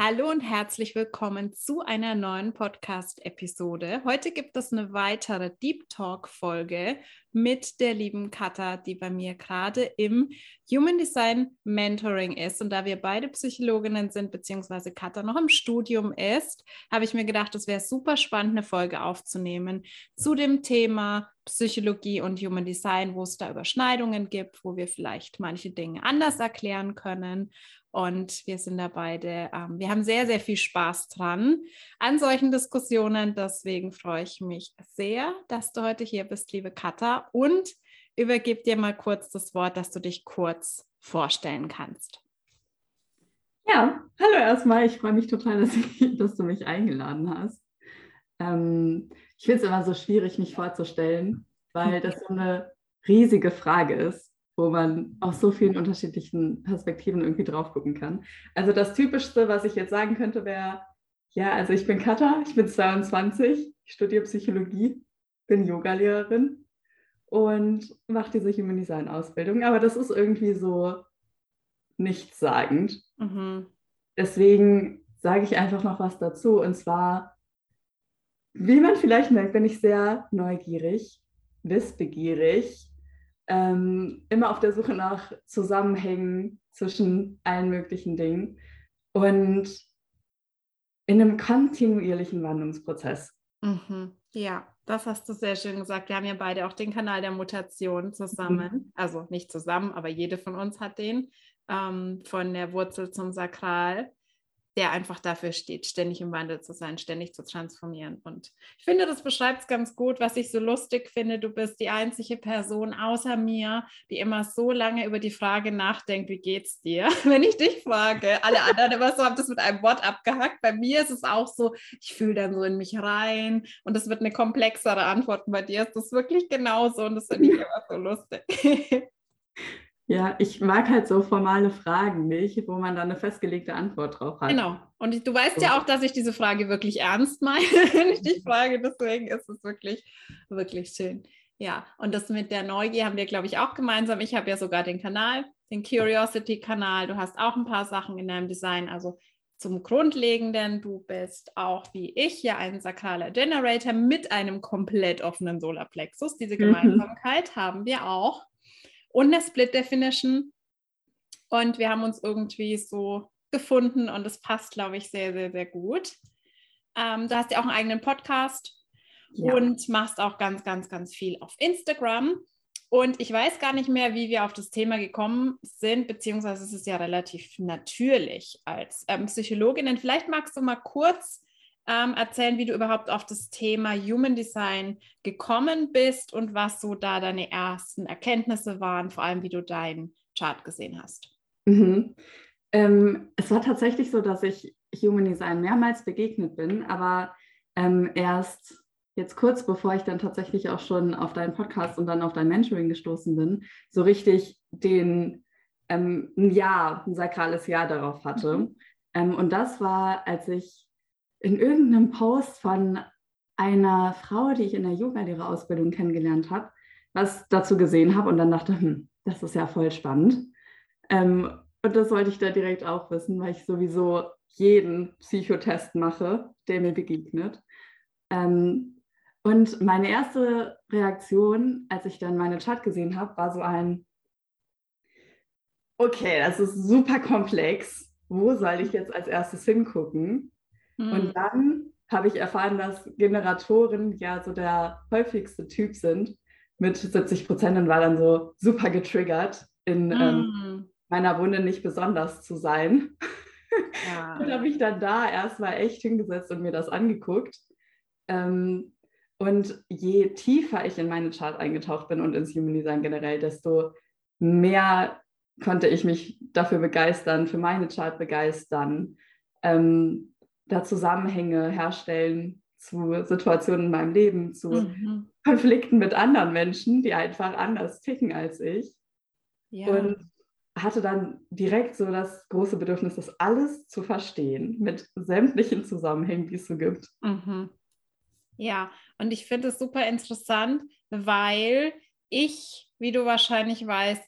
Hallo und herzlich willkommen zu einer neuen Podcast-Episode. Heute gibt es eine weitere Deep Talk-Folge mit der lieben Katha, die bei mir gerade im Human Design Mentoring ist. Und da wir beide Psychologinnen sind, beziehungsweise Katha noch im Studium ist, habe ich mir gedacht, es wäre super spannend, eine Folge aufzunehmen zu dem Thema Psychologie und Human Design, wo es da Überschneidungen gibt, wo wir vielleicht manche Dinge anders erklären können und wir sind da beide, ähm, wir haben sehr, sehr viel Spaß dran an solchen Diskussionen. Deswegen freue ich mich sehr, dass du heute hier bist, liebe Katha. Und übergebe dir mal kurz das Wort, dass du dich kurz vorstellen kannst. Ja, hallo erstmal. Ich freue mich total, dass, ich, dass du mich eingeladen hast. Ähm, ich finde es immer so schwierig, mich vorzustellen, weil das so eine riesige Frage ist wo man aus so vielen unterschiedlichen Perspektiven irgendwie drauf gucken kann. Also das Typischste, was ich jetzt sagen könnte, wäre, ja, also ich bin Katha, ich bin 22, ich studiere Psychologie, bin Yogalehrerin und mache diese Human Design Ausbildung. Aber das ist irgendwie so nichtssagend. Mhm. Deswegen sage ich einfach noch was dazu. Und zwar, wie man vielleicht merkt, bin ich sehr neugierig, wissbegierig ähm, immer auf der Suche nach Zusammenhängen zwischen allen möglichen Dingen und in einem kontinuierlichen Wandlungsprozess. Mhm. Ja, das hast du sehr schön gesagt. Wir haben ja beide auch den Kanal der Mutation zusammen. Mhm. Also nicht zusammen, aber jede von uns hat den. Ähm, von der Wurzel zum Sakral der einfach dafür steht, ständig im Wandel zu sein, ständig zu transformieren. Und ich finde, das beschreibt es ganz gut, was ich so lustig finde. Du bist die einzige Person außer mir, die immer so lange über die Frage nachdenkt, wie geht's dir? Wenn ich dich frage, alle anderen immer so haben das mit einem Wort abgehackt. Bei mir ist es auch so, ich fühle dann so in mich rein und es wird eine komplexere Antwort. bei dir ist das wirklich genauso und das finde ich immer so lustig. Ja, ich mag halt so formale Fragen nicht, wo man dann eine festgelegte Antwort drauf hat. Genau. Und du weißt so. ja auch, dass ich diese Frage wirklich ernst meine, wenn ich dich frage. Deswegen ist es wirklich, wirklich schön. Ja, und das mit der Neugier haben wir, glaube ich, auch gemeinsam. Ich habe ja sogar den Kanal, den Curiosity-Kanal. Du hast auch ein paar Sachen in deinem Design. Also zum Grundlegenden, du bist auch wie ich ja ein sakraler Generator mit einem komplett offenen Solarplexus. Diese mhm. Gemeinsamkeit mhm. haben wir auch und eine Split Definition. Und wir haben uns irgendwie so gefunden und es passt, glaube ich, sehr, sehr, sehr gut. Ähm, du hast ja auch einen eigenen Podcast ja. und machst auch ganz, ganz, ganz viel auf Instagram. Und ich weiß gar nicht mehr, wie wir auf das Thema gekommen sind, beziehungsweise es ist ja relativ natürlich als ähm, Psychologin. Vielleicht magst du mal kurz ähm, erzählen, wie du überhaupt auf das Thema Human Design gekommen bist und was so da deine ersten Erkenntnisse waren, vor allem wie du deinen Chart gesehen hast. Mhm. Ähm, es war tatsächlich so, dass ich Human Design mehrmals begegnet bin, aber ähm, erst jetzt kurz bevor ich dann tatsächlich auch schon auf deinen Podcast und dann auf dein Mentoring gestoßen bin, so richtig den ähm, ein Jahr, ein sakrales Jahr darauf hatte. Mhm. Ähm, und das war, als ich in irgendeinem Post von einer Frau, die ich in der Yogalehrerausbildung kennengelernt habe, was dazu gesehen habe und dann dachte, hm, das ist ja voll spannend. Ähm, und das wollte ich da direkt auch wissen, weil ich sowieso jeden Psychotest mache, der mir begegnet. Ähm, und meine erste Reaktion, als ich dann meine Chat gesehen habe, war so ein, okay, das ist super komplex. Wo soll ich jetzt als erstes hingucken? Mhm. Und dann habe ich erfahren, dass Generatoren ja so der häufigste Typ sind mit 70 Prozent und war dann so super getriggert, in ähm, mhm. ähm, meiner Wunde nicht besonders zu sein. Ja. und habe ich dann da erstmal echt hingesetzt und mir das angeguckt. Ähm, und je tiefer ich in meine Chart eingetaucht bin und ins Human Design generell, desto mehr konnte ich mich dafür begeistern, für meine Chart begeistern. Ähm, da Zusammenhänge herstellen zu Situationen in meinem Leben, zu mhm. Konflikten mit anderen Menschen, die einfach anders ticken als ich. Ja. Und hatte dann direkt so das große Bedürfnis, das alles zu verstehen, mit sämtlichen Zusammenhängen, die es so gibt. Mhm. Ja, und ich finde es super interessant, weil ich, wie du wahrscheinlich weißt,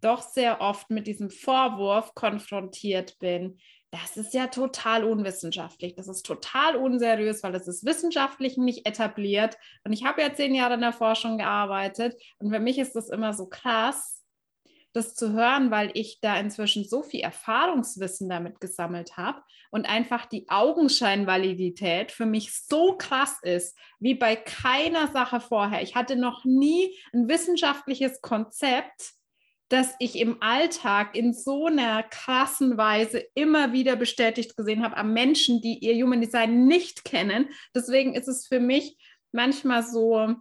doch sehr oft mit diesem Vorwurf konfrontiert bin das ist ja total unwissenschaftlich, das ist total unseriös, weil das ist wissenschaftlich nicht etabliert. Und ich habe ja zehn Jahre in der Forschung gearbeitet und für mich ist das immer so krass, das zu hören, weil ich da inzwischen so viel Erfahrungswissen damit gesammelt habe und einfach die Augenscheinvalidität für mich so krass ist, wie bei keiner Sache vorher. Ich hatte noch nie ein wissenschaftliches Konzept, das ich im Alltag in so einer krassen Weise immer wieder bestätigt gesehen habe an Menschen, die ihr Human Design nicht kennen. Deswegen ist es für mich manchmal so,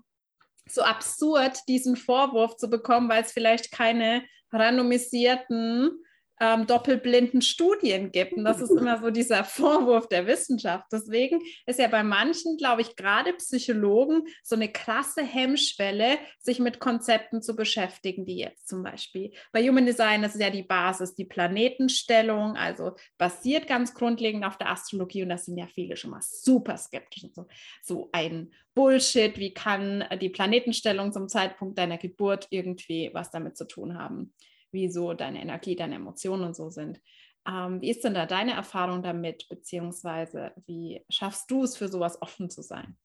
so absurd, diesen Vorwurf zu bekommen, weil es vielleicht keine randomisierten ähm, doppelblinden Studien gibt. Und das ist immer so dieser Vorwurf der Wissenschaft. Deswegen ist ja bei manchen, glaube ich, gerade Psychologen so eine krasse Hemmschwelle, sich mit Konzepten zu beschäftigen, die jetzt zum Beispiel bei Human Design, das ist ja die Basis, die Planetenstellung, also basiert ganz grundlegend auf der Astrologie und das sind ja viele schon mal super skeptisch. So, so ein Bullshit, wie kann die Planetenstellung zum Zeitpunkt deiner Geburt irgendwie was damit zu tun haben? Wie so deine Energie, deine Emotionen und so sind. Ähm, wie ist denn da deine Erfahrung damit, beziehungsweise wie schaffst du es, für sowas offen zu sein?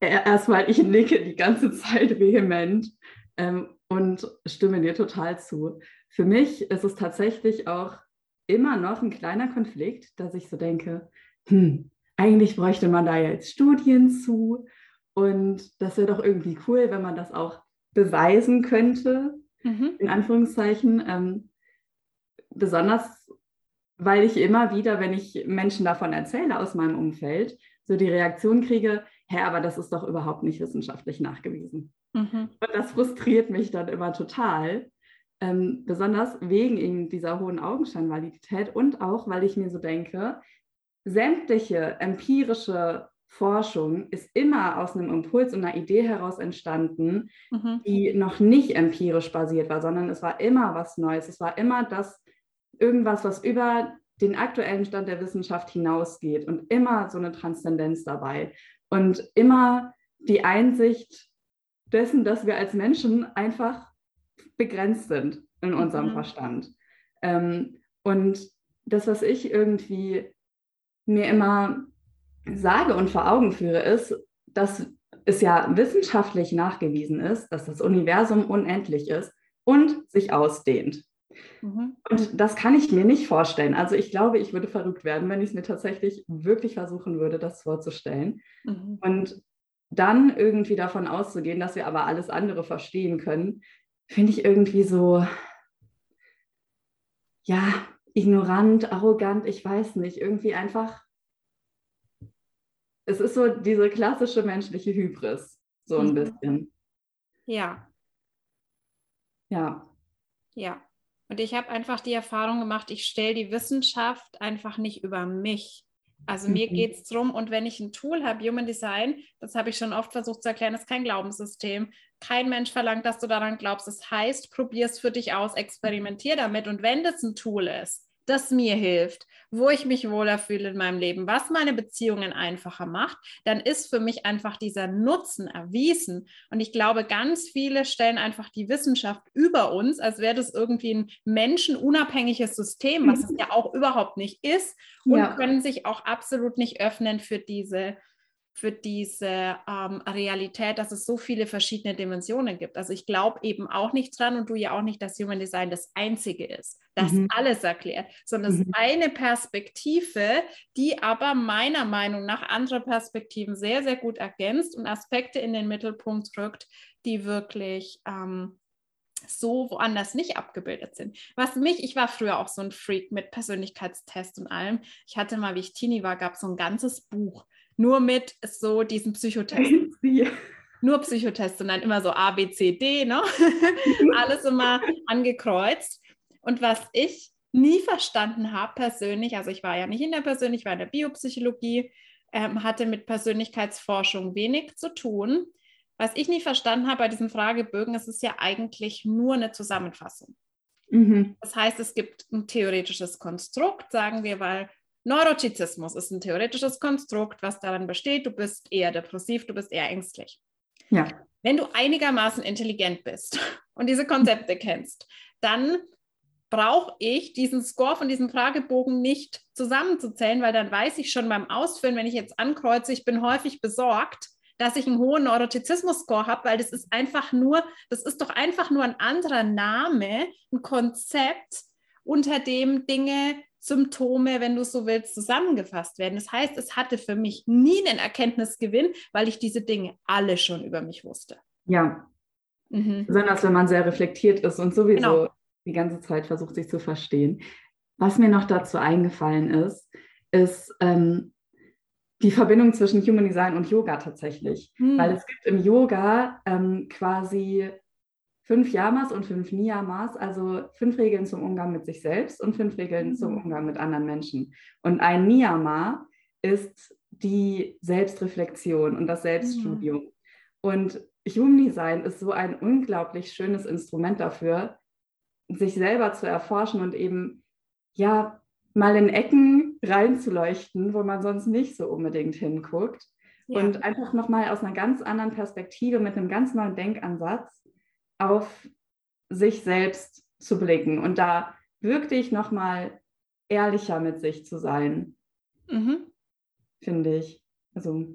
Erstmal, ich nicke die ganze Zeit vehement ähm, und stimme dir total zu. Für mich ist es tatsächlich auch immer noch ein kleiner Konflikt, dass ich so denke, hm, eigentlich bräuchte man da jetzt Studien zu und das wäre doch irgendwie cool, wenn man das auch beweisen könnte, mhm. in Anführungszeichen. Ähm, besonders, weil ich immer wieder, wenn ich Menschen davon erzähle aus meinem Umfeld, so die Reaktion kriege, hä, aber das ist doch überhaupt nicht wissenschaftlich nachgewiesen. Mhm. Und das frustriert mich dann immer total. Ähm, besonders wegen dieser hohen Augenscheinvalidität und auch, weil ich mir so denke, sämtliche empirische Forschung ist immer aus einem Impuls und einer Idee heraus entstanden, mhm. die noch nicht empirisch basiert war, sondern es war immer was Neues. Es war immer das irgendwas, was über den aktuellen Stand der Wissenschaft hinausgeht und immer so eine Transzendenz dabei und immer die Einsicht dessen, dass wir als Menschen einfach begrenzt sind in unserem mhm. Verstand. Ähm, und das, was ich irgendwie mir immer sage und vor Augen führe, ist, dass es ja wissenschaftlich nachgewiesen ist, dass das Universum unendlich ist und sich ausdehnt. Mhm. Und das kann ich mir nicht vorstellen. Also ich glaube, ich würde verrückt werden, wenn ich es mir tatsächlich wirklich versuchen würde, das vorzustellen. Mhm. Und dann irgendwie davon auszugehen, dass wir aber alles andere verstehen können, finde ich irgendwie so, ja, ignorant, arrogant, ich weiß nicht, irgendwie einfach es ist so diese klassische menschliche Hybris, so ein mhm. bisschen. Ja. Ja. Ja. Und ich habe einfach die Erfahrung gemacht, ich stelle die Wissenschaft einfach nicht über mich. Also mhm. mir geht es darum, und wenn ich ein Tool habe, Human Design, das habe ich schon oft versucht zu erklären, ist kein Glaubenssystem. Kein Mensch verlangt, dass du daran glaubst. Das heißt, probier es für dich aus, experimentier damit. Und wenn das ein Tool ist, das mir hilft, wo ich mich wohler fühle in meinem Leben, was meine Beziehungen einfacher macht, dann ist für mich einfach dieser Nutzen erwiesen. Und ich glaube, ganz viele stellen einfach die Wissenschaft über uns, als wäre das irgendwie ein menschenunabhängiges System, was es ja auch überhaupt nicht ist, und ja. können sich auch absolut nicht öffnen für diese für diese ähm, Realität, dass es so viele verschiedene Dimensionen gibt. Also ich glaube eben auch nicht dran und du ja auch nicht, dass Human Design das Einzige ist, das mhm. alles erklärt, sondern es mhm. ist eine Perspektive, die aber meiner Meinung nach andere Perspektiven sehr, sehr gut ergänzt und Aspekte in den Mittelpunkt rückt, die wirklich ähm, so woanders nicht abgebildet sind. Was mich, ich war früher auch so ein Freak mit Persönlichkeitstests und allem. Ich hatte mal, wie ich Teenie war, gab es so ein ganzes Buch nur mit so diesen Psychotests. nur Psychotests und dann immer so A, B, C, D, ne? Alles immer angekreuzt. Und was ich nie verstanden habe persönlich, also ich war ja nicht in der Persönlichkeit, ich war in der Biopsychologie, ähm, hatte mit Persönlichkeitsforschung wenig zu tun. Was ich nie verstanden habe bei diesen Fragebögen, es ist ja eigentlich nur eine Zusammenfassung. Mhm. Das heißt, es gibt ein theoretisches Konstrukt, sagen wir, weil Neurotizismus ist ein theoretisches Konstrukt, was darin besteht, du bist eher depressiv, du bist eher ängstlich. Ja. Wenn du einigermaßen intelligent bist und diese Konzepte kennst, dann brauche ich diesen Score von diesem Fragebogen nicht zusammenzuzählen, weil dann weiß ich schon beim Ausfüllen, wenn ich jetzt ankreuze, ich bin häufig besorgt, dass ich einen hohen Neurotizismus-Score habe, weil das ist einfach nur, das ist doch einfach nur ein anderer Name, ein Konzept, unter dem Dinge, Symptome, wenn du so willst, zusammengefasst werden. Das heißt, es hatte für mich nie einen Erkenntnisgewinn, weil ich diese Dinge alle schon über mich wusste. Ja. Mhm. Besonders wenn man sehr reflektiert ist und sowieso genau. Die ganze Zeit versucht, sich zu verstehen. Was mir noch dazu eingefallen ist, ist, ähm, die Verbindung zwischen Human Design und Yoga tatsächlich. Hm. Weil es gibt im Yoga ähm, quasi fünf Yamas und fünf Niyamas, also fünf Regeln zum Umgang mit sich selbst und fünf Regeln hm. zum Umgang mit anderen Menschen. Und ein Niyama ist die Selbstreflexion und das Selbststudium. Hm. Und Human Design ist so ein unglaublich schönes Instrument dafür, sich selber zu erforschen und eben ja mal in Ecken reinzuleuchten, wo man sonst nicht so unbedingt hinguckt. Ja. Und einfach nochmal aus einer ganz anderen Perspektive mit einem ganz neuen Denkansatz auf sich selbst zu blicken und da wirklich nochmal ehrlicher mit sich zu sein, mhm. finde ich. Also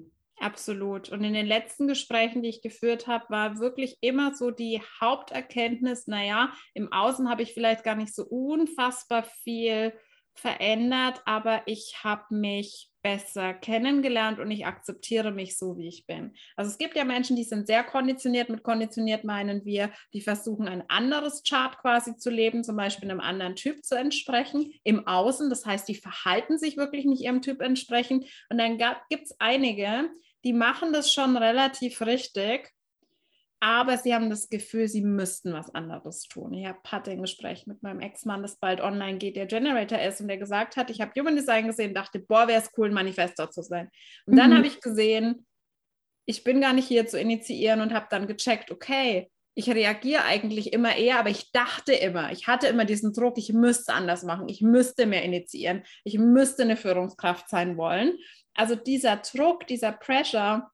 Absolut. Und in den letzten Gesprächen, die ich geführt habe, war wirklich immer so die Haupterkenntnis, naja, im Außen habe ich vielleicht gar nicht so unfassbar viel verändert, aber ich habe mich besser kennengelernt und ich akzeptiere mich so, wie ich bin. Also es gibt ja Menschen, die sind sehr konditioniert. Mit konditioniert meinen wir, die versuchen ein anderes Chart quasi zu leben, zum Beispiel einem anderen Typ zu entsprechen im Außen. Das heißt, die verhalten sich wirklich nicht ihrem Typ entsprechend. Und dann gibt es einige, die machen das schon relativ richtig aber sie haben das Gefühl, sie müssten was anderes tun. Ich hatte ein Gespräch mit meinem Ex-Mann, das bald online geht, der Generator ist und der gesagt hat, ich habe Human Design gesehen, dachte, boah, wäre es cool, ein Manifestor zu sein. Und mhm. dann habe ich gesehen, ich bin gar nicht hier zu initiieren und habe dann gecheckt, okay, ich reagiere eigentlich immer eher, aber ich dachte immer, ich hatte immer diesen Druck, ich müsste anders machen, ich müsste mehr initiieren, ich müsste eine Führungskraft sein wollen. Also dieser Druck, dieser Pressure,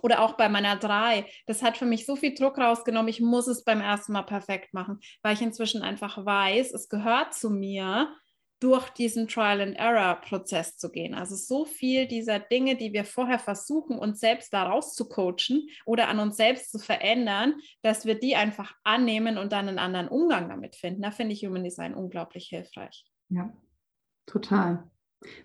oder auch bei meiner drei, das hat für mich so viel Druck rausgenommen, ich muss es beim ersten Mal perfekt machen, weil ich inzwischen einfach weiß, es gehört zu mir, durch diesen Trial-and-Error-Prozess zu gehen. Also so viel dieser Dinge, die wir vorher versuchen, uns selbst daraus zu coachen oder an uns selbst zu verändern, dass wir die einfach annehmen und dann einen anderen Umgang damit finden. Da finde ich Human Design unglaublich hilfreich. Ja, total.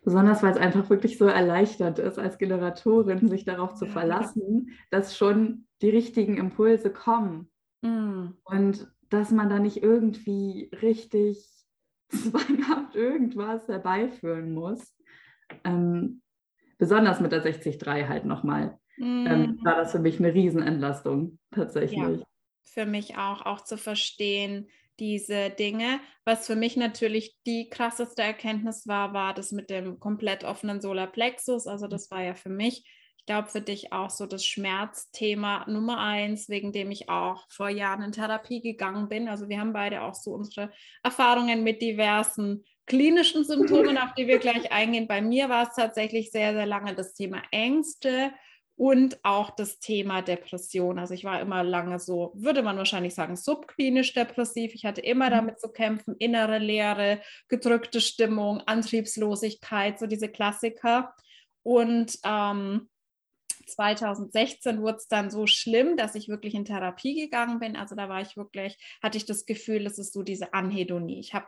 Besonders weil es einfach wirklich so erleichtert ist, als Generatorin sich darauf zu verlassen, dass schon die richtigen Impulse kommen. Mm. Und dass man da nicht irgendwie richtig zwanghaft irgendwas herbeiführen muss. Ähm, besonders mit der 60.3 halt nochmal. Mm. Ähm, war das für mich eine Riesenentlastung tatsächlich. Ja, für mich auch, auch zu verstehen, diese Dinge. Was für mich natürlich die krasseste Erkenntnis war, war das mit dem komplett offenen Solarplexus. Also das war ja für mich, ich glaube für dich auch so das Schmerzthema Nummer eins, wegen dem ich auch vor Jahren in Therapie gegangen bin. Also wir haben beide auch so unsere Erfahrungen mit diversen klinischen Symptomen, auf die wir gleich eingehen. Bei mir war es tatsächlich sehr, sehr lange das Thema Ängste und auch das Thema Depression. Also ich war immer lange so, würde man wahrscheinlich sagen, subklinisch depressiv. Ich hatte immer mhm. damit zu kämpfen, innere Leere, gedrückte Stimmung, Antriebslosigkeit, so diese Klassiker. Und ähm, 2016 wurde es dann so schlimm, dass ich wirklich in Therapie gegangen bin. Also da war ich wirklich, hatte ich das Gefühl, es ist so diese Anhedonie. Ich habe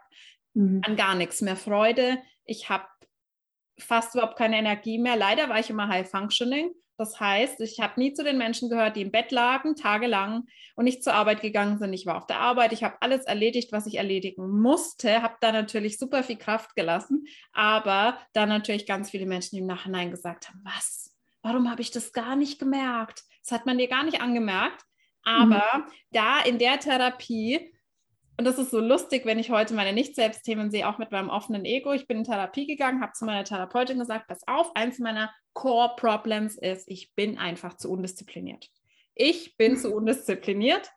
mhm. an gar nichts mehr Freude. Ich habe fast überhaupt keine Energie mehr. Leider war ich immer High Functioning das heißt, ich habe nie zu den Menschen gehört, die im Bett lagen, tagelang und nicht zur Arbeit gegangen sind. Ich war auf der Arbeit, ich habe alles erledigt, was ich erledigen musste, habe da natürlich super viel Kraft gelassen, aber dann natürlich ganz viele Menschen, im Nachhinein gesagt haben, was, warum habe ich das gar nicht gemerkt? Das hat man dir gar nicht angemerkt. Aber mhm. da in der Therapie und das ist so lustig, wenn ich heute meine Nicht-Selbst-Themen sehe, auch mit meinem offenen Ego. Ich bin in Therapie gegangen, habe zu meiner Therapeutin gesagt, pass auf, eins meiner Core-Problems ist, ich bin einfach zu undiszipliniert. Ich bin zu undiszipliniert.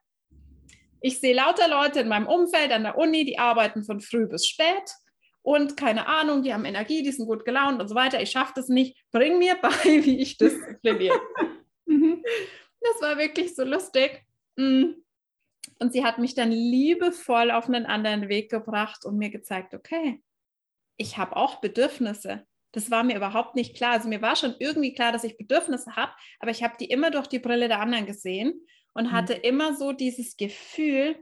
Ich sehe lauter Leute in meinem Umfeld an der Uni, die arbeiten von früh bis spät und keine Ahnung, die haben Energie, die sind gut gelaunt und so weiter. Ich schaffe das nicht. Bring mir bei, wie ich diszipliniert bin. Mhm. das war wirklich so lustig. Und sie hat mich dann liebevoll auf einen anderen Weg gebracht und mir gezeigt, okay, ich habe auch Bedürfnisse. Das war mir überhaupt nicht klar. Also mir war schon irgendwie klar, dass ich Bedürfnisse habe, aber ich habe die immer durch die Brille der anderen gesehen und mhm. hatte immer so dieses Gefühl,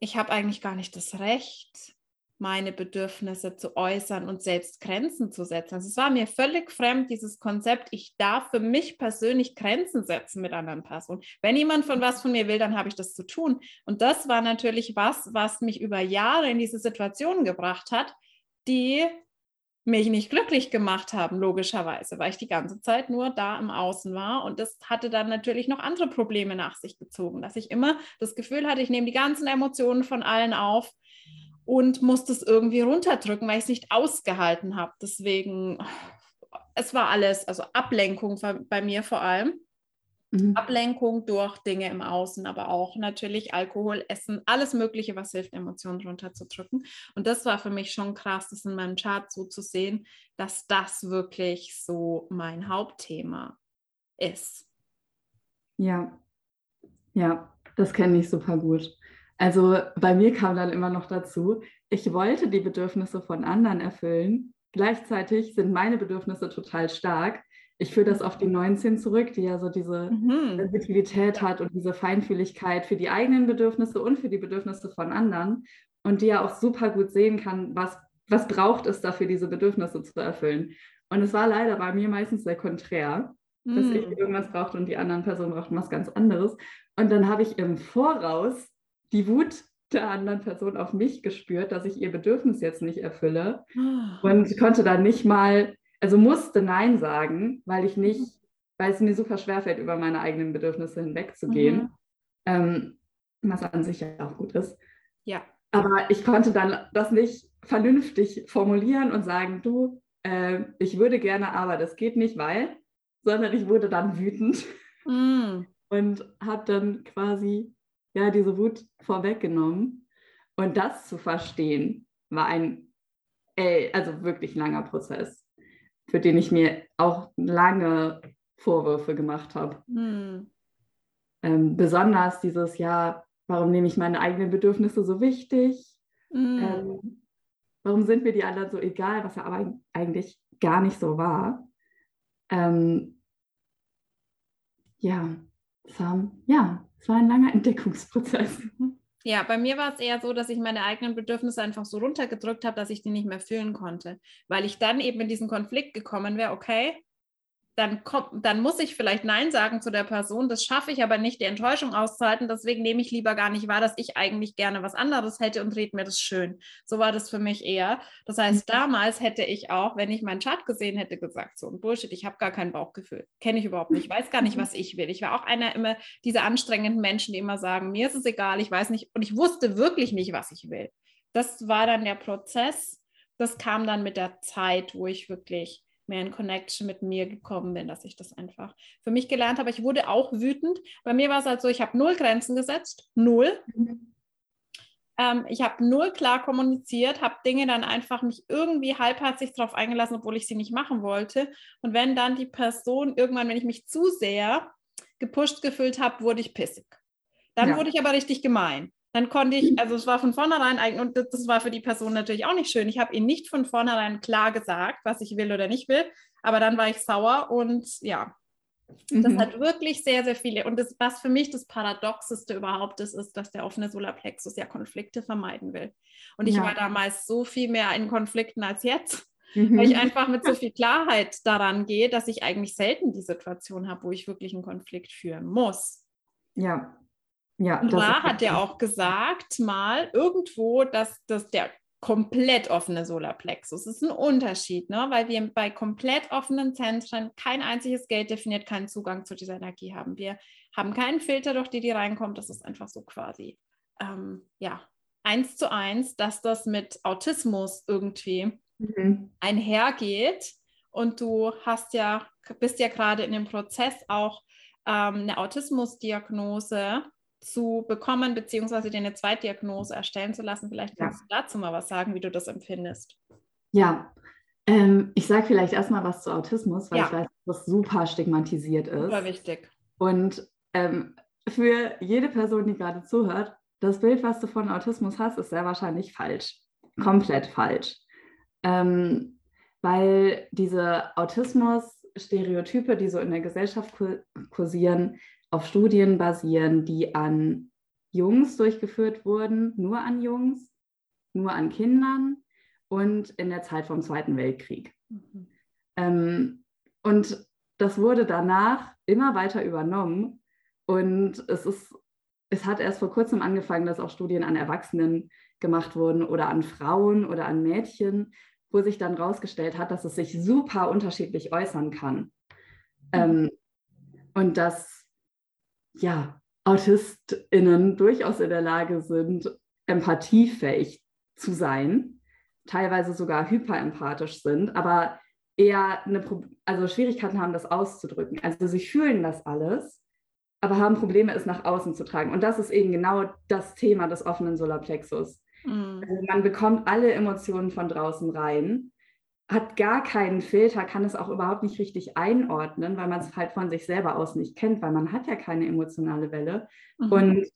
ich habe eigentlich gar nicht das Recht, meine Bedürfnisse zu äußern und selbst Grenzen zu setzen. Also es war mir völlig fremd, dieses Konzept, ich darf für mich persönlich Grenzen setzen mit anderen Personen. Wenn jemand von was von mir will, dann habe ich das zu tun. Und das war natürlich was, was mich über Jahre in diese Situation gebracht hat, die mich nicht glücklich gemacht haben, logischerweise, weil ich die ganze Zeit nur da im Außen war. Und das hatte dann natürlich noch andere Probleme nach sich gezogen, dass ich immer das Gefühl hatte, ich nehme die ganzen Emotionen von allen auf und musste es irgendwie runterdrücken, weil ich es nicht ausgehalten habe. Deswegen, es war alles, also Ablenkung bei mir vor allem. Mhm. Ablenkung durch Dinge im Außen, aber auch natürlich Alkohol, Essen, alles Mögliche, was hilft, Emotionen runterzudrücken. Und das war für mich schon krass, das in meinem Chart so zu sehen, dass das wirklich so mein Hauptthema ist. Ja, ja, das kenne ich super gut. Also bei mir kam dann immer noch dazu, ich wollte die Bedürfnisse von anderen erfüllen. Gleichzeitig sind meine Bedürfnisse total stark ich führe das auf die 19 zurück, die ja so diese mhm. Sensibilität hat und diese Feinfühligkeit für die eigenen Bedürfnisse und für die Bedürfnisse von anderen und die ja auch super gut sehen kann, was, was braucht es dafür, diese Bedürfnisse zu erfüllen. Und es war leider bei mir meistens sehr konträr, mhm. dass ich mhm. irgendwas brauchte und die anderen Personen brauchten was ganz anderes. Und dann habe ich im Voraus die Wut der anderen Person auf mich gespürt, dass ich ihr Bedürfnis jetzt nicht erfülle oh. und konnte dann nicht mal also musste Nein sagen, weil ich nicht, weil es mir super schwerfällt, über meine eigenen Bedürfnisse hinwegzugehen. Mhm. Ähm, was an sich ja auch gut ist. Ja. Aber ich konnte dann das nicht vernünftig formulieren und sagen, du, äh, ich würde gerne, aber das geht nicht, weil, sondern ich wurde dann wütend mm. und habe dann quasi ja diese Wut vorweggenommen. Und das zu verstehen, war ein, äh, also wirklich langer Prozess für den ich mir auch lange Vorwürfe gemacht habe. Hm. Ähm, besonders dieses, ja, warum nehme ich meine eigenen Bedürfnisse so wichtig? Hm. Ähm, warum sind mir die anderen so egal, was ja aber eigentlich gar nicht so war? Ähm, ja, war, ja, es war ein langer Entdeckungsprozess. Ja, bei mir war es eher so, dass ich meine eigenen Bedürfnisse einfach so runtergedrückt habe, dass ich die nicht mehr fühlen konnte, weil ich dann eben in diesen Konflikt gekommen wäre, okay, dann, kommt, dann muss ich vielleicht Nein sagen zu der Person. Das schaffe ich aber nicht, die Enttäuschung auszuhalten. Deswegen nehme ich lieber gar nicht wahr, dass ich eigentlich gerne was anderes hätte und rede mir das schön. So war das für mich eher. Das heißt, mhm. damals hätte ich auch, wenn ich meinen Chart gesehen hätte, gesagt, so ein Bullshit, ich habe gar kein Bauchgefühl. Kenne ich überhaupt nicht. Weiß gar nicht, was ich will. Ich war auch einer immer dieser anstrengenden Menschen, die immer sagen, mir ist es egal, ich weiß nicht. Und ich wusste wirklich nicht, was ich will. Das war dann der Prozess. Das kam dann mit der Zeit, wo ich wirklich mehr in Connection mit mir gekommen bin, dass ich das einfach für mich gelernt habe. Ich wurde auch wütend. Bei mir war es halt so, ich habe null Grenzen gesetzt, null. Mhm. Ähm, ich habe null klar kommuniziert, habe Dinge dann einfach mich irgendwie halbherzig darauf eingelassen, obwohl ich sie nicht machen wollte. Und wenn dann die Person irgendwann, wenn ich mich zu sehr gepusht gefühlt habe, wurde ich pissig. Dann ja. wurde ich aber richtig gemein dann konnte ich, also es war von vornherein eigentlich, und das war für die Person natürlich auch nicht schön. Ich habe ihnen nicht von vornherein klar gesagt, was ich will oder nicht will, aber dann war ich sauer und ja, das mhm. hat wirklich sehr, sehr viele. Und das, was für mich das Paradoxeste überhaupt ist, ist, dass der offene Solarplexus ja Konflikte vermeiden will. Und ich ja. war damals so viel mehr in Konflikten als jetzt, mhm. weil ich einfach mit so viel Klarheit daran gehe, dass ich eigentlich selten die Situation habe, wo ich wirklich einen Konflikt führen muss. Ja, ja, und Ra hat ja auch gesagt, mal irgendwo, dass, dass der komplett offene Solarplexus ist ein Unterschied, ne? weil wir bei komplett offenen Zentren kein einziges Geld definiert keinen Zugang zu dieser Energie haben. Wir haben keinen Filter, durch die die reinkommt. Das ist einfach so quasi, ähm, ja, eins zu eins, dass das mit Autismus irgendwie mhm. einhergeht. Und du hast ja, bist ja gerade in dem Prozess auch ähm, eine Autismusdiagnose zu bekommen, beziehungsweise dir eine Zweitdiagnose erstellen zu lassen. Vielleicht kannst ja. du dazu mal was sagen, wie du das empfindest. Ja, ähm, ich sage vielleicht erstmal was zu Autismus, weil ja. ich weiß, dass das super stigmatisiert ist. Super wichtig. Und ähm, für jede Person, die gerade zuhört, das Bild, was du von Autismus hast, ist sehr wahrscheinlich falsch. Komplett falsch. Ähm, weil diese Autismus-Stereotype, die so in der Gesellschaft kursieren, auf Studien basieren, die an Jungs durchgeführt wurden, nur an Jungs, nur an Kindern und in der Zeit vom Zweiten Weltkrieg. Mhm. Ähm, und das wurde danach immer weiter übernommen und es ist, es hat erst vor kurzem angefangen, dass auch Studien an Erwachsenen gemacht wurden oder an Frauen oder an Mädchen, wo sich dann herausgestellt hat, dass es sich super unterschiedlich äußern kann. Mhm. Ähm, und dass ja, AutistInnen durchaus in der Lage sind, empathiefähig zu sein, teilweise sogar hyperempathisch sind, aber eher eine Pro also Schwierigkeiten haben, das auszudrücken. Also sie fühlen das alles, aber haben Probleme, es nach außen zu tragen. Und das ist eben genau das Thema des offenen Solarplexus. Mhm. Also man bekommt alle Emotionen von draußen rein, hat gar keinen Filter, kann es auch überhaupt nicht richtig einordnen, weil man es halt von sich selber aus nicht kennt, weil man hat ja keine emotionale Welle. Mhm. Und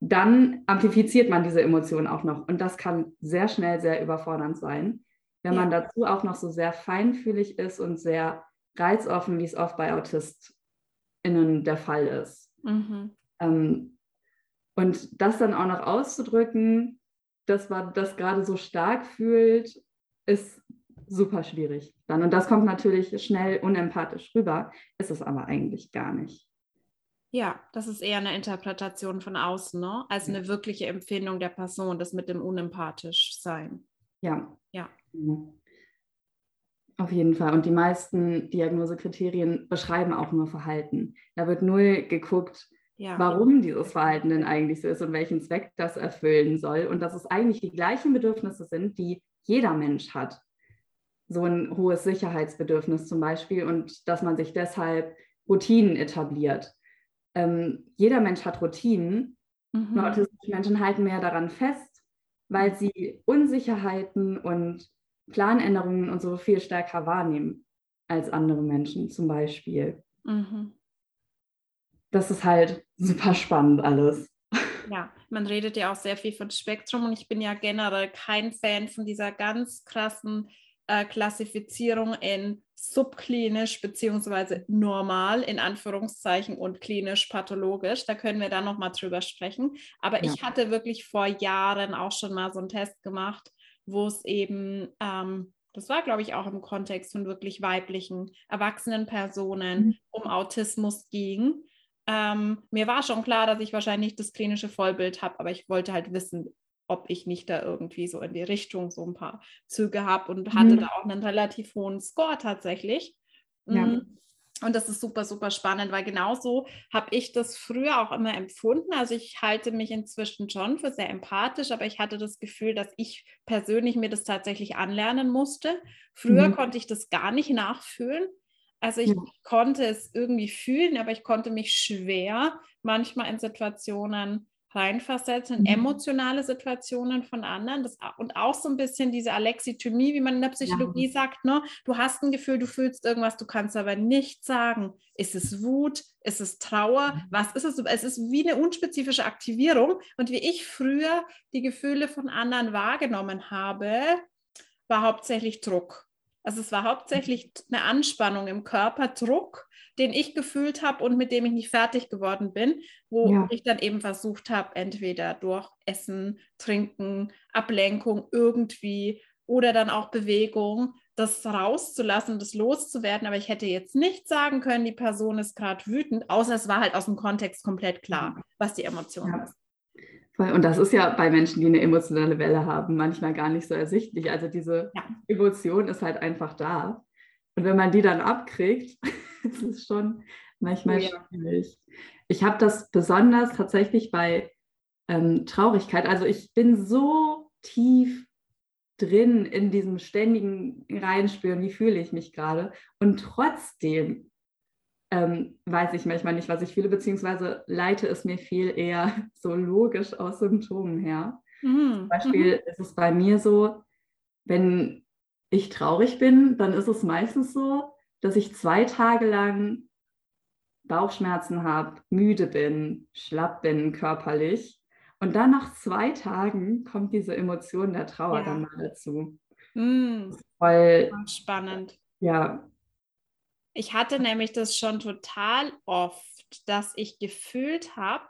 dann amplifiziert man diese Emotionen auch noch. Und das kann sehr schnell sehr überfordernd sein, wenn ja. man dazu auch noch so sehr feinfühlig ist und sehr reizoffen, wie es oft bei AutistInnen der Fall ist. Mhm. Ähm, und das dann auch noch auszudrücken, dass man das gerade so stark fühlt, ist super schwierig dann. Und das kommt natürlich schnell unempathisch rüber, ist es aber eigentlich gar nicht. Ja, das ist eher eine Interpretation von außen, ne? als eine wirkliche Empfindung der Person, das mit dem unempathisch sein. Ja. Ja. Mhm. Auf jeden Fall. Und die meisten Diagnosekriterien beschreiben auch nur Verhalten. Da wird null geguckt, ja. warum dieses Verhalten denn eigentlich so ist und welchen Zweck das erfüllen soll. Und dass es eigentlich die gleichen Bedürfnisse sind, die jeder Mensch hat so ein hohes Sicherheitsbedürfnis zum Beispiel und dass man sich deshalb Routinen etabliert. Ähm, jeder Mensch hat Routinen, mhm. nur autistische Menschen halten mehr daran fest, weil sie Unsicherheiten und Planänderungen und so viel stärker wahrnehmen als andere Menschen zum Beispiel. Mhm. Das ist halt super spannend alles. Ja, man redet ja auch sehr viel von Spektrum und ich bin ja generell kein Fan von dieser ganz krassen äh, Klassifizierung in subklinisch beziehungsweise normal in Anführungszeichen und klinisch pathologisch. Da können wir dann nochmal drüber sprechen. Aber ja. ich hatte wirklich vor Jahren auch schon mal so einen Test gemacht, wo es eben, ähm, das war glaube ich auch im Kontext von wirklich weiblichen, erwachsenen Personen mhm. um Autismus ging. Ähm, mir war schon klar, dass ich wahrscheinlich das klinische Vollbild habe, aber ich wollte halt wissen, ob ich nicht da irgendwie so in die Richtung so ein paar Züge habe und hatte mhm. da auch einen relativ hohen Score tatsächlich. Ja. Mm. Und das ist super, super spannend, weil genauso habe ich das früher auch immer empfunden. Also ich halte mich inzwischen schon für sehr empathisch, aber ich hatte das Gefühl, dass ich persönlich mir das tatsächlich anlernen musste. Früher mhm. konnte ich das gar nicht nachfühlen. Also ich mhm. konnte es irgendwie fühlen, aber ich konnte mich schwer manchmal in Situationen reinversetzen in mhm. emotionale Situationen von anderen das, und auch so ein bisschen diese Alexithymie, wie man in der Psychologie ja. sagt, ne? du hast ein Gefühl, du fühlst irgendwas, du kannst aber nicht sagen, ist es Wut, ist es Trauer, mhm. was ist es? Es ist wie eine unspezifische Aktivierung und wie ich früher die Gefühle von anderen wahrgenommen habe, war hauptsächlich Druck. Also es war hauptsächlich eine Anspannung im Körper, Druck, den ich gefühlt habe und mit dem ich nicht fertig geworden bin, wo ja. ich dann eben versucht habe, entweder durch Essen, Trinken, Ablenkung irgendwie oder dann auch Bewegung, das rauszulassen, das loszuwerden. Aber ich hätte jetzt nicht sagen können, die Person ist gerade wütend, außer es war halt aus dem Kontext komplett klar, was die Emotion ja. ist. Und das ist ja bei Menschen, die eine emotionale Welle haben, manchmal gar nicht so ersichtlich. Also diese ja. Emotion ist halt einfach da. Und wenn man die dann abkriegt, ist es schon manchmal oh, ja. schwierig. Ich habe das besonders tatsächlich bei ähm, Traurigkeit. Also ich bin so tief drin in diesem ständigen Reinspüren, wie fühle ich mich gerade. Und trotzdem ähm, weiß ich manchmal nicht, was ich fühle, beziehungsweise leite es mir viel eher so logisch aus Symptomen her. Mhm. Zum Beispiel mhm. ist es bei mir so, wenn ich traurig bin, dann ist es meistens so, dass ich zwei Tage lang Bauchschmerzen habe, müde bin, schlapp bin körperlich. Und dann nach zwei Tagen kommt diese Emotion der Trauer ja. dann mal dazu. Mm, Voll spannend. Ja. Ich hatte nämlich das schon total oft, dass ich gefühlt habe,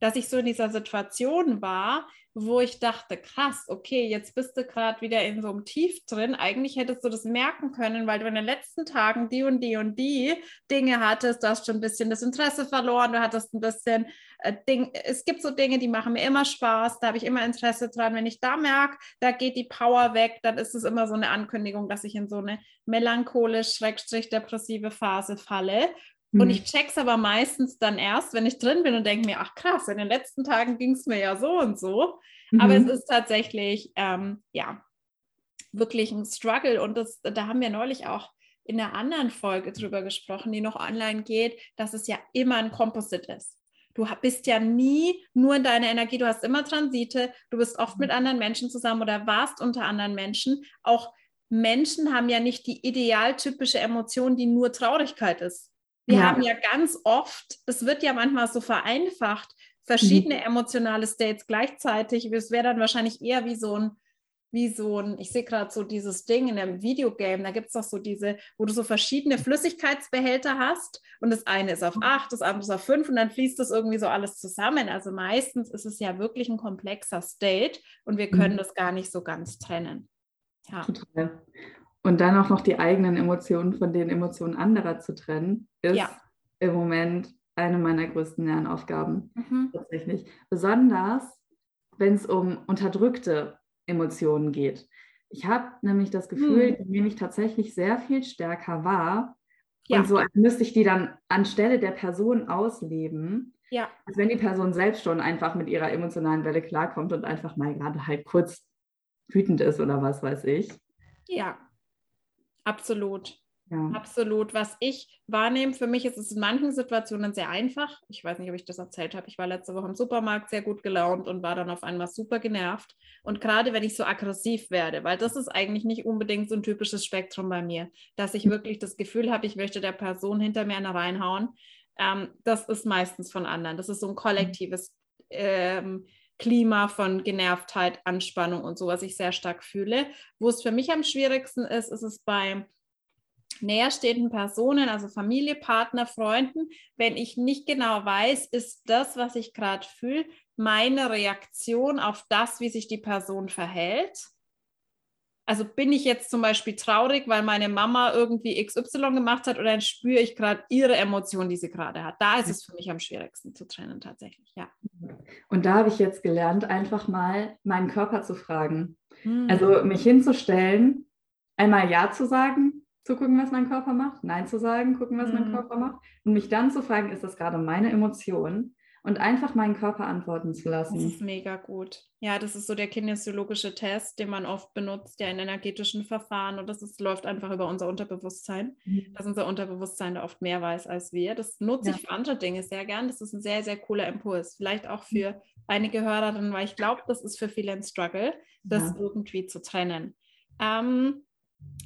dass ich so in dieser Situation war, wo ich dachte, krass, okay, jetzt bist du gerade wieder in so einem Tief drin. Eigentlich hättest du das merken können, weil du in den letzten Tagen die und die und die Dinge hattest. Du hast schon ein bisschen das Interesse verloren, du hattest ein bisschen äh, Ding. Es gibt so Dinge, die machen mir immer Spaß, da habe ich immer Interesse dran. Wenn ich da merke, da geht die Power weg, dann ist es immer so eine Ankündigung, dass ich in so eine melancholisch-depressive Phase falle. Und mhm. ich check's aber meistens dann erst, wenn ich drin bin und denke mir, ach krass, in den letzten Tagen ging es mir ja so und so. Mhm. Aber es mhm. ist tatsächlich, ähm, ja, wirklich ein Struggle. Und das, da haben wir neulich auch in einer anderen Folge drüber gesprochen, die noch online geht, dass es ja immer ein Composite ist. Du bist ja nie nur in deiner Energie, du hast immer Transite, du bist oft mit mhm. anderen Menschen zusammen oder warst unter anderen Menschen. Auch Menschen haben ja nicht die idealtypische Emotion, die nur Traurigkeit ist. Wir ja. haben ja ganz oft, es wird ja manchmal so vereinfacht, verschiedene mhm. emotionale States gleichzeitig. Es wäre dann wahrscheinlich eher wie so ein, wie so ein, ich sehe gerade so dieses Ding in einem Videogame, da gibt es doch so diese, wo du so verschiedene Flüssigkeitsbehälter hast und das eine ist auf 8, das andere ist auf 5 und dann fließt das irgendwie so alles zusammen. Also meistens ist es ja wirklich ein komplexer State und wir können mhm. das gar nicht so ganz trennen. Ja. Total. Und dann auch noch die eigenen Emotionen von den Emotionen anderer zu trennen, ist ja. im Moment eine meiner größten Lernaufgaben mhm. tatsächlich. Besonders, wenn es um unterdrückte Emotionen geht. Ich habe nämlich das Gefühl, mhm. die nehme ich tatsächlich sehr viel stärker wahr. Ja. Und so müsste ich die dann anstelle der Person ausleben. Ja. Als wenn die Person selbst schon einfach mit ihrer emotionalen Welle klarkommt und einfach mal gerade halt kurz wütend ist oder was weiß ich. Ja, Absolut. Ja. Absolut. Was ich wahrnehme, für mich ist es in manchen Situationen sehr einfach. Ich weiß nicht, ob ich das erzählt habe. Ich war letzte Woche im Supermarkt sehr gut gelaunt und war dann auf einmal super genervt. Und gerade wenn ich so aggressiv werde, weil das ist eigentlich nicht unbedingt so ein typisches Spektrum bei mir, dass ich wirklich das Gefühl habe, ich möchte der Person hinter mir eine reinhauen. Ähm, das ist meistens von anderen. Das ist so ein kollektives ähm, Klima von Genervtheit, Anspannung und so, was ich sehr stark fühle. Wo es für mich am schwierigsten ist, ist es bei näherstehenden Personen, also Familie, Partner, Freunden, wenn ich nicht genau weiß, ist das, was ich gerade fühle, meine Reaktion auf das, wie sich die Person verhält also bin ich jetzt zum Beispiel traurig, weil meine Mama irgendwie XY gemacht hat oder spüre ich gerade ihre Emotion, die sie gerade hat. Da ist es für mich am schwierigsten zu trennen tatsächlich, ja. Und da habe ich jetzt gelernt, einfach mal meinen Körper zu fragen. Hm. Also mich hinzustellen, einmal Ja zu sagen, zu gucken, was mein Körper macht, Nein zu sagen, gucken, was hm. mein Körper macht und mich dann zu fragen, ist das gerade meine Emotion? Und einfach meinen Körper antworten zu lassen. Das ist mega gut. Ja, das ist so der kinesiologische Test, den man oft benutzt, ja in energetischen Verfahren und das ist, läuft einfach über unser Unterbewusstsein, mhm. dass unser Unterbewusstsein da oft mehr weiß als wir. Das nutze ja. ich für andere Dinge sehr gern. Das ist ein sehr, sehr cooler Impuls. Vielleicht auch für mhm. einige Hörerinnen, weil ich glaube, das ist für viele ein Struggle, das ja. irgendwie zu trennen. Ähm,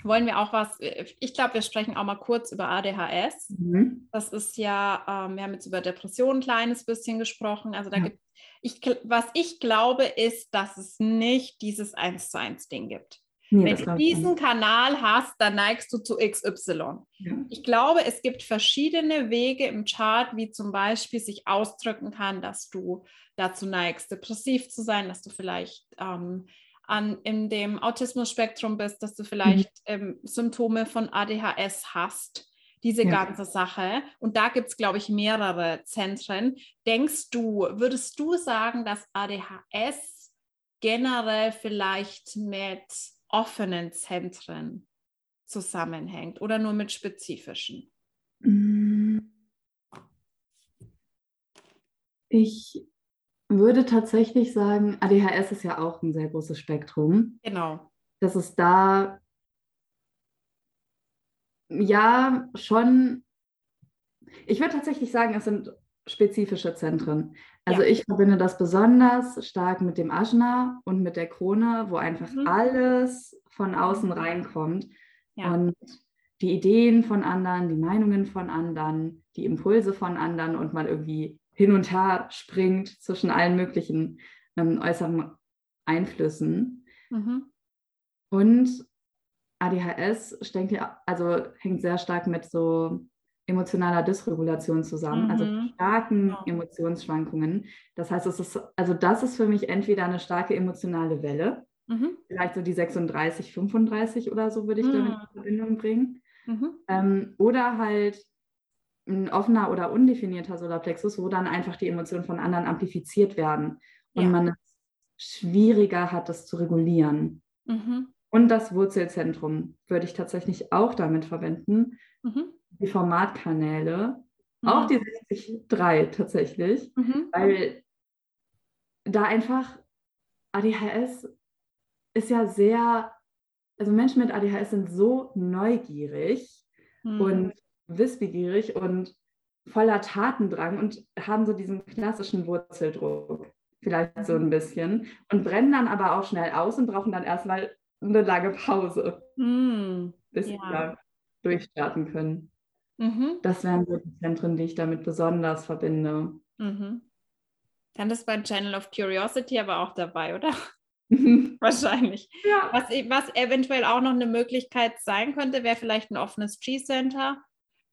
wollen wir auch was, ich glaube, wir sprechen auch mal kurz über ADHS. Mhm. Das ist ja, ähm, wir haben jetzt über Depressionen ein kleines bisschen gesprochen. Also da ja. gibt ich, was ich glaube, ist, dass es nicht dieses 1 zu 1 Ding gibt. Nee, Wenn du diesen Kanal hast, dann neigst du zu XY. Ja. Ich glaube, es gibt verschiedene Wege im Chart, wie zum Beispiel sich ausdrücken kann, dass du dazu neigst, depressiv zu sein, dass du vielleicht ähm, an, in dem Autismus-Spektrum bist, dass du vielleicht mhm. ähm, Symptome von ADHS hast, diese ja. ganze Sache. Und da gibt es, glaube ich, mehrere Zentren. Denkst du, würdest du sagen, dass ADHS generell vielleicht mit offenen Zentren zusammenhängt oder nur mit spezifischen? Ich würde tatsächlich sagen, ADHS ist ja auch ein sehr großes Spektrum. Genau. Dass es da ja schon, ich würde tatsächlich sagen, es sind spezifische Zentren. Also ja. ich verbinde das besonders stark mit dem Ajna und mit der Krone, wo einfach mhm. alles von außen reinkommt. Ja. Und die Ideen von anderen, die Meinungen von anderen, die Impulse von anderen und man irgendwie hin und her springt zwischen allen möglichen ähm, äußeren Einflüssen. Mhm. Und ADHS denke, also hängt sehr stark mit so emotionaler Dysregulation zusammen, also mhm. also starken ja. Emotionsschwankungen. Das heißt, es ist, also das ist für mich entweder eine starke emotionale Welle, mhm. vielleicht so die 36, 35 oder so würde ich mhm. damit in Verbindung bringen, mhm. ähm, oder halt ein offener oder undefinierter Solarplexus, wo dann einfach die Emotionen von anderen amplifiziert werden und ja. man es schwieriger hat, das zu regulieren. Mhm. Und das Wurzelzentrum würde ich tatsächlich auch damit verwenden. Mhm. Die Formatkanäle, mhm. auch die 63 tatsächlich, mhm. weil da einfach ADHS ist ja sehr, also Menschen mit ADHS sind so neugierig mhm. und wissbegierig und voller Tatendrang und haben so diesen klassischen Wurzeldruck, vielleicht so ein bisschen, und brennen dann aber auch schnell aus und brauchen dann erstmal eine lange Pause, mm, bis ja. sie da durchstarten können. Mhm. Das wären so die Zentren, die ich damit besonders verbinde. Mhm. Dann ist bei Channel of Curiosity aber auch dabei, oder? Mhm. Wahrscheinlich. Ja. Was, was eventuell auch noch eine Möglichkeit sein könnte, wäre vielleicht ein offenes G-Center,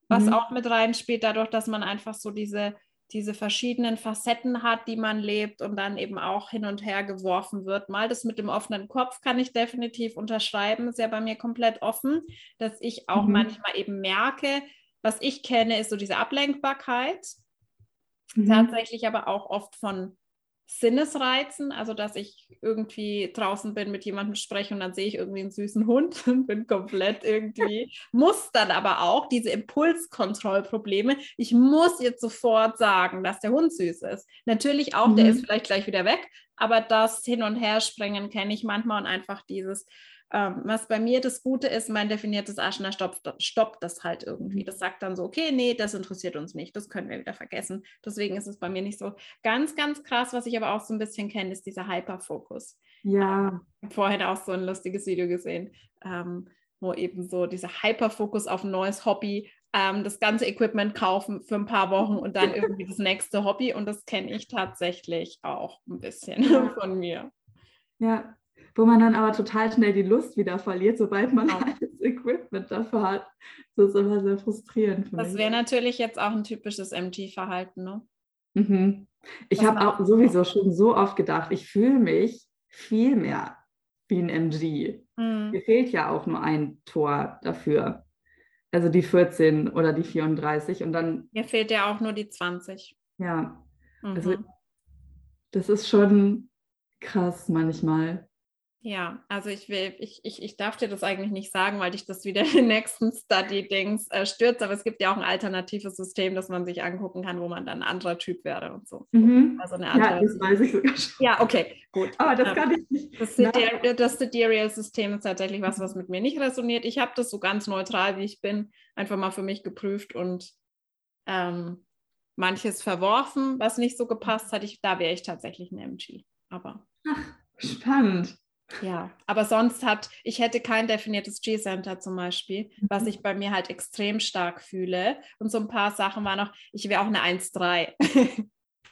was mhm. auch mit reinspielt, dadurch, dass man einfach so diese diese verschiedenen Facetten hat, die man lebt und dann eben auch hin und her geworfen wird. Mal das mit dem offenen Kopf kann ich definitiv unterschreiben, ist ja bei mir komplett offen, dass ich auch mhm. manchmal eben merke, was ich kenne, ist so diese Ablenkbarkeit. Mhm. Tatsächlich aber auch oft von Sinnesreizen, also dass ich irgendwie draußen bin, mit jemandem spreche und dann sehe ich irgendwie einen süßen Hund und bin komplett irgendwie, muss dann aber auch diese Impulskontrollprobleme, ich muss jetzt sofort sagen, dass der Hund süß ist. Natürlich auch, mhm. der ist vielleicht gleich wieder weg, aber das Hin- und Herspringen kenne ich manchmal und einfach dieses, ähm, was bei mir das Gute ist, mein definiertes Aschner stoppt, stoppt das halt irgendwie. Das sagt dann so, okay, nee, das interessiert uns nicht, das können wir wieder vergessen. Deswegen ist es bei mir nicht so ganz, ganz krass. Was ich aber auch so ein bisschen kenne, ist dieser Hyperfokus. Ja. Ich habe vorhin auch so ein lustiges Video gesehen, ähm, wo eben so dieser Hyperfokus auf ein neues Hobby ähm, das ganze Equipment kaufen für ein paar Wochen und dann irgendwie das nächste Hobby. Und das kenne ich tatsächlich auch ein bisschen ja. von mir. Ja, wo man dann aber total schnell die Lust wieder verliert, sobald man genau. alles Equipment dafür hat. Das ist immer sehr frustrierend. Für das wäre natürlich jetzt auch ein typisches MG-Verhalten, ne? Mhm. Ich habe auch sowieso schon so oft gedacht, ich fühle mich viel mehr wie ein MG. Mhm. Mir fehlt ja auch nur ein Tor dafür. Also die 14 oder die 34 und dann. Mir fehlt ja auch nur die 20. Ja. Mhm. Also, das ist schon krass manchmal. Ja, also ich will, ich, ich, ich darf dir das eigentlich nicht sagen, weil dich das wieder in den nächsten Study-Dings äh, stürzt, aber es gibt ja auch ein alternatives System, das man sich angucken kann, wo man dann ein anderer Typ wäre und so. Mhm. Also eine andere, ja, das weiß ich sogar schon. Ja, okay, gut. Aber das ähm, kann ich nicht. Das, Sidereal, das Sidereal-System ist tatsächlich was, was mit mir nicht resoniert. Ich habe das so ganz neutral, wie ich bin, einfach mal für mich geprüft und ähm, manches verworfen, was nicht so gepasst hat. Ich, da wäre ich tatsächlich ein MG. Aber. Ach, spannend. Ja, aber sonst hat, ich hätte kein definiertes G-Center zum Beispiel, was mhm. ich bei mir halt extrem stark fühle. Und so ein paar Sachen waren noch, ich wäre auch eine 1-3.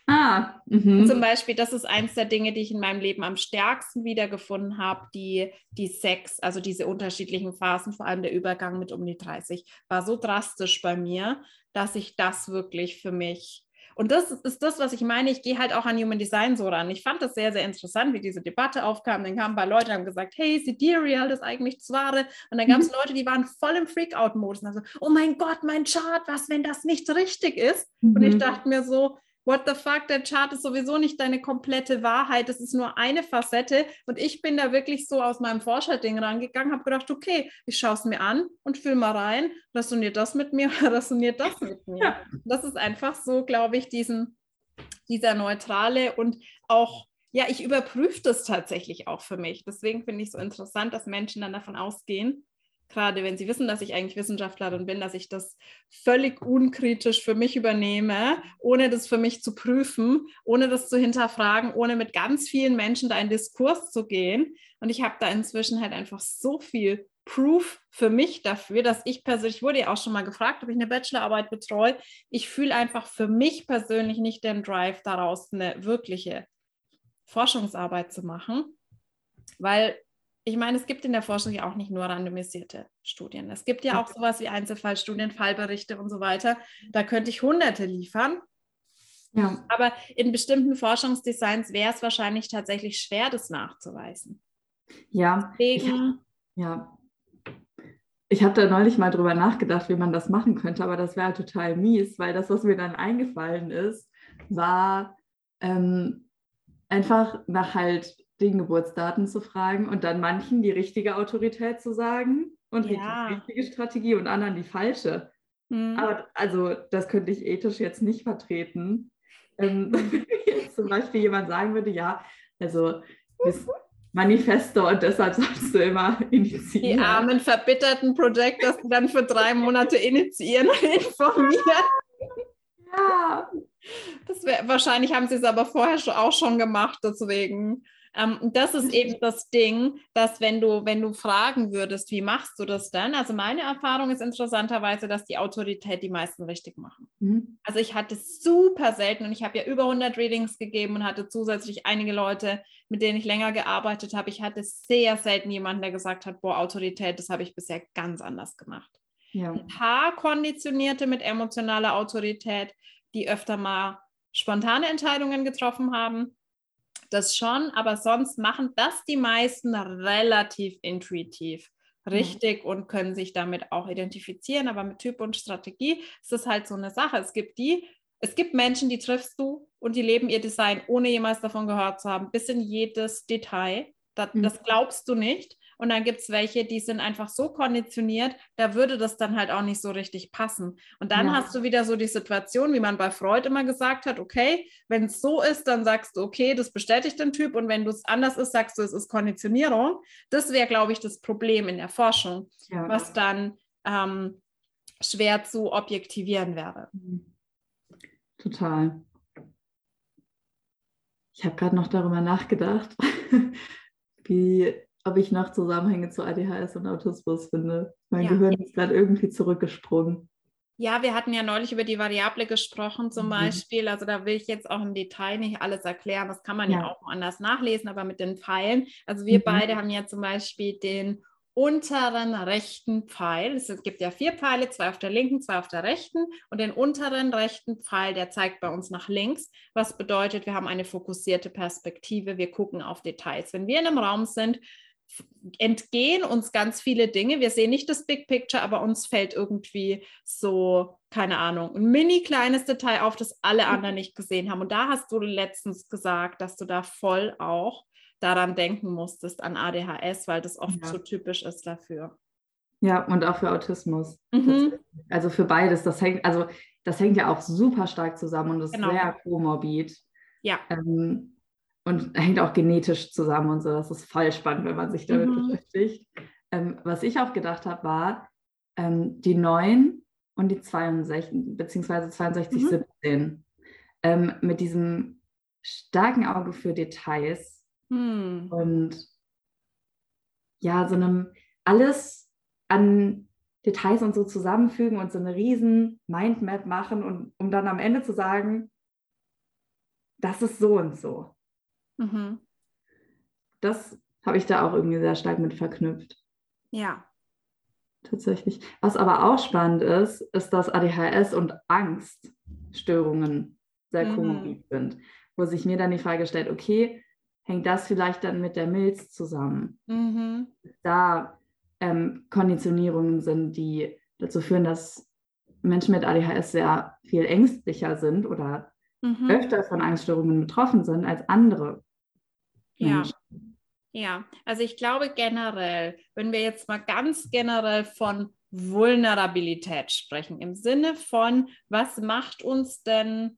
Ah, mhm. zum Beispiel, das ist eins der Dinge, die ich in meinem Leben am stärksten wiedergefunden habe, die, die Sex, also diese unterschiedlichen Phasen, vor allem der Übergang mit um die 30, war so drastisch bei mir, dass ich das wirklich für mich und das ist das, was ich meine. Ich gehe halt auch an Human Design so ran. Ich fand das sehr, sehr interessant, wie diese Debatte aufkam. Dann kamen ein paar Leute und haben gesagt, hey, Sidereal ist eigentlich das Wahre. Und dann gab es mhm. Leute, die waren voll im Freakout-Modus. Also, oh mein Gott, mein Chart, was, wenn das nicht richtig ist? Mhm. Und ich mhm. dachte mir so, what the fuck, der Chart ist sowieso nicht deine komplette Wahrheit, das ist nur eine Facette. Und ich bin da wirklich so aus meinem Forscherding rangegangen, habe gedacht, okay, ich schaue es mir an und fühle mal rein, resoniert das mit mir, resoniert das mit mir. Ja. Das ist einfach so, glaube ich, diesen, dieser neutrale und auch ja, ich überprüfe das tatsächlich auch für mich. Deswegen finde ich es so interessant, dass Menschen dann davon ausgehen, gerade wenn sie wissen, dass ich eigentlich Wissenschaftlerin bin, dass ich das völlig unkritisch für mich übernehme, ohne das für mich zu prüfen, ohne das zu hinterfragen, ohne mit ganz vielen Menschen da in Diskurs zu gehen. Und ich habe da inzwischen halt einfach so viel Proof für mich dafür, dass ich persönlich, ich wurde ja auch schon mal gefragt, ob ich eine Bachelorarbeit betreue. Ich fühle einfach für mich persönlich nicht den Drive daraus, eine wirkliche Forschungsarbeit zu machen, weil ich meine, es gibt in der Forschung ja auch nicht nur randomisierte Studien. Es gibt ja auch sowas wie Einzelfallstudien, Fallberichte und so weiter. Da könnte ich hunderte liefern. Ja. Aber in bestimmten Forschungsdesigns wäre es wahrscheinlich tatsächlich schwer, das nachzuweisen. Ja. Deswegen, ich, ja. Ich habe da neulich mal drüber nachgedacht, wie man das machen könnte, aber das wäre total mies, weil das, was mir dann eingefallen ist, war ähm, einfach nach halt den Geburtsdaten zu fragen und dann manchen die richtige Autorität zu sagen und ja. die richtige Strategie und anderen die falsche. Mhm. Aber also das könnte ich ethisch jetzt nicht vertreten. Ähm, wenn jetzt zum Beispiel jemand sagen würde, ja, also bist Manifesto und deshalb sollst du immer initiieren. Die armen, verbitterten Projectors, die dann für drei Monate initiieren und informieren. Ja. Das wär, wahrscheinlich haben sie es aber vorher auch schon gemacht, deswegen. Ähm, das ist eben das Ding, dass wenn du, wenn du fragen würdest, wie machst du das dann? Also meine Erfahrung ist interessanterweise, dass die Autorität die meisten richtig machen. Mhm. Also ich hatte super selten und ich habe ja über 100 Readings gegeben und hatte zusätzlich einige Leute, mit denen ich länger gearbeitet habe. Ich hatte sehr selten jemanden, der gesagt hat, boah, Autorität, das habe ich bisher ganz anders gemacht. Ja. Ein paar Konditionierte mit emotionaler Autorität, die öfter mal spontane Entscheidungen getroffen haben das schon, aber sonst machen das die meisten relativ intuitiv richtig mhm. und können sich damit auch identifizieren. Aber mit Typ und Strategie ist das halt so eine Sache. Es gibt die, es gibt Menschen, die triffst du und die leben ihr Design, ohne jemals davon gehört zu haben, bis in jedes Detail. Das, mhm. das glaubst du nicht. Und dann gibt es welche, die sind einfach so konditioniert, da würde das dann halt auch nicht so richtig passen. Und dann ja. hast du wieder so die Situation, wie man bei Freud immer gesagt hat, okay, wenn es so ist, dann sagst du, okay, das bestätigt den Typ. Und wenn du es anders ist, sagst du, es ist Konditionierung. Das wäre, glaube ich, das Problem in der Forschung, ja. was dann ähm, schwer zu objektivieren wäre. Total. Ich habe gerade noch darüber nachgedacht, wie ob ich noch Zusammenhänge zu ADHS und Autismus finde. Mein ja. Gehirn ist gerade irgendwie zurückgesprungen. Ja, wir hatten ja neulich über die Variable gesprochen zum mhm. Beispiel. Also da will ich jetzt auch im Detail nicht alles erklären. Das kann man ja, ja auch anders nachlesen, aber mit den Pfeilen. Also wir mhm. beide haben ja zum Beispiel den unteren rechten Pfeil. Es gibt ja vier Pfeile, zwei auf der linken, zwei auf der rechten. Und den unteren rechten Pfeil, der zeigt bei uns nach links, was bedeutet, wir haben eine fokussierte Perspektive. Wir gucken auf Details. Wenn wir in einem Raum sind, entgehen uns ganz viele Dinge. Wir sehen nicht das Big Picture, aber uns fällt irgendwie so, keine Ahnung, ein mini kleines Detail auf, das alle mhm. anderen nicht gesehen haben. Und da hast du letztens gesagt, dass du da voll auch daran denken musstest, an ADHS, weil das oft ja. so typisch ist dafür. Ja, und auch für Autismus. Mhm. Also für beides. Das hängt, also das hängt ja auch super stark zusammen und ist genau. sehr komorbid. Ja. Ähm, und hängt auch genetisch zusammen und so. Das ist voll spannend, wenn man sich damit mhm. beschäftigt. Ähm, was ich auch gedacht habe, war ähm, die 9 und die 62, beziehungsweise 62, mhm. 17. Ähm, mit diesem starken Auge für Details mhm. und ja, so einem alles an Details und so zusammenfügen und so eine riesen Mindmap machen und um dann am Ende zu sagen, das ist so und so. Mhm. Das habe ich da auch irgendwie sehr stark mit verknüpft. Ja. Tatsächlich. Was aber auch spannend ist, ist, dass ADHS und Angststörungen sehr mhm. komorbid sind. Wo sich mir dann die Frage stellt, okay, hängt das vielleicht dann mit der Milz zusammen? Mhm. Da ähm, Konditionierungen sind, die dazu führen, dass Menschen mit ADHS sehr viel ängstlicher sind oder mhm. öfter von Angststörungen betroffen sind als andere. Ja. Ja, also ich glaube generell, wenn wir jetzt mal ganz generell von Vulnerabilität sprechen, im Sinne von, was macht uns denn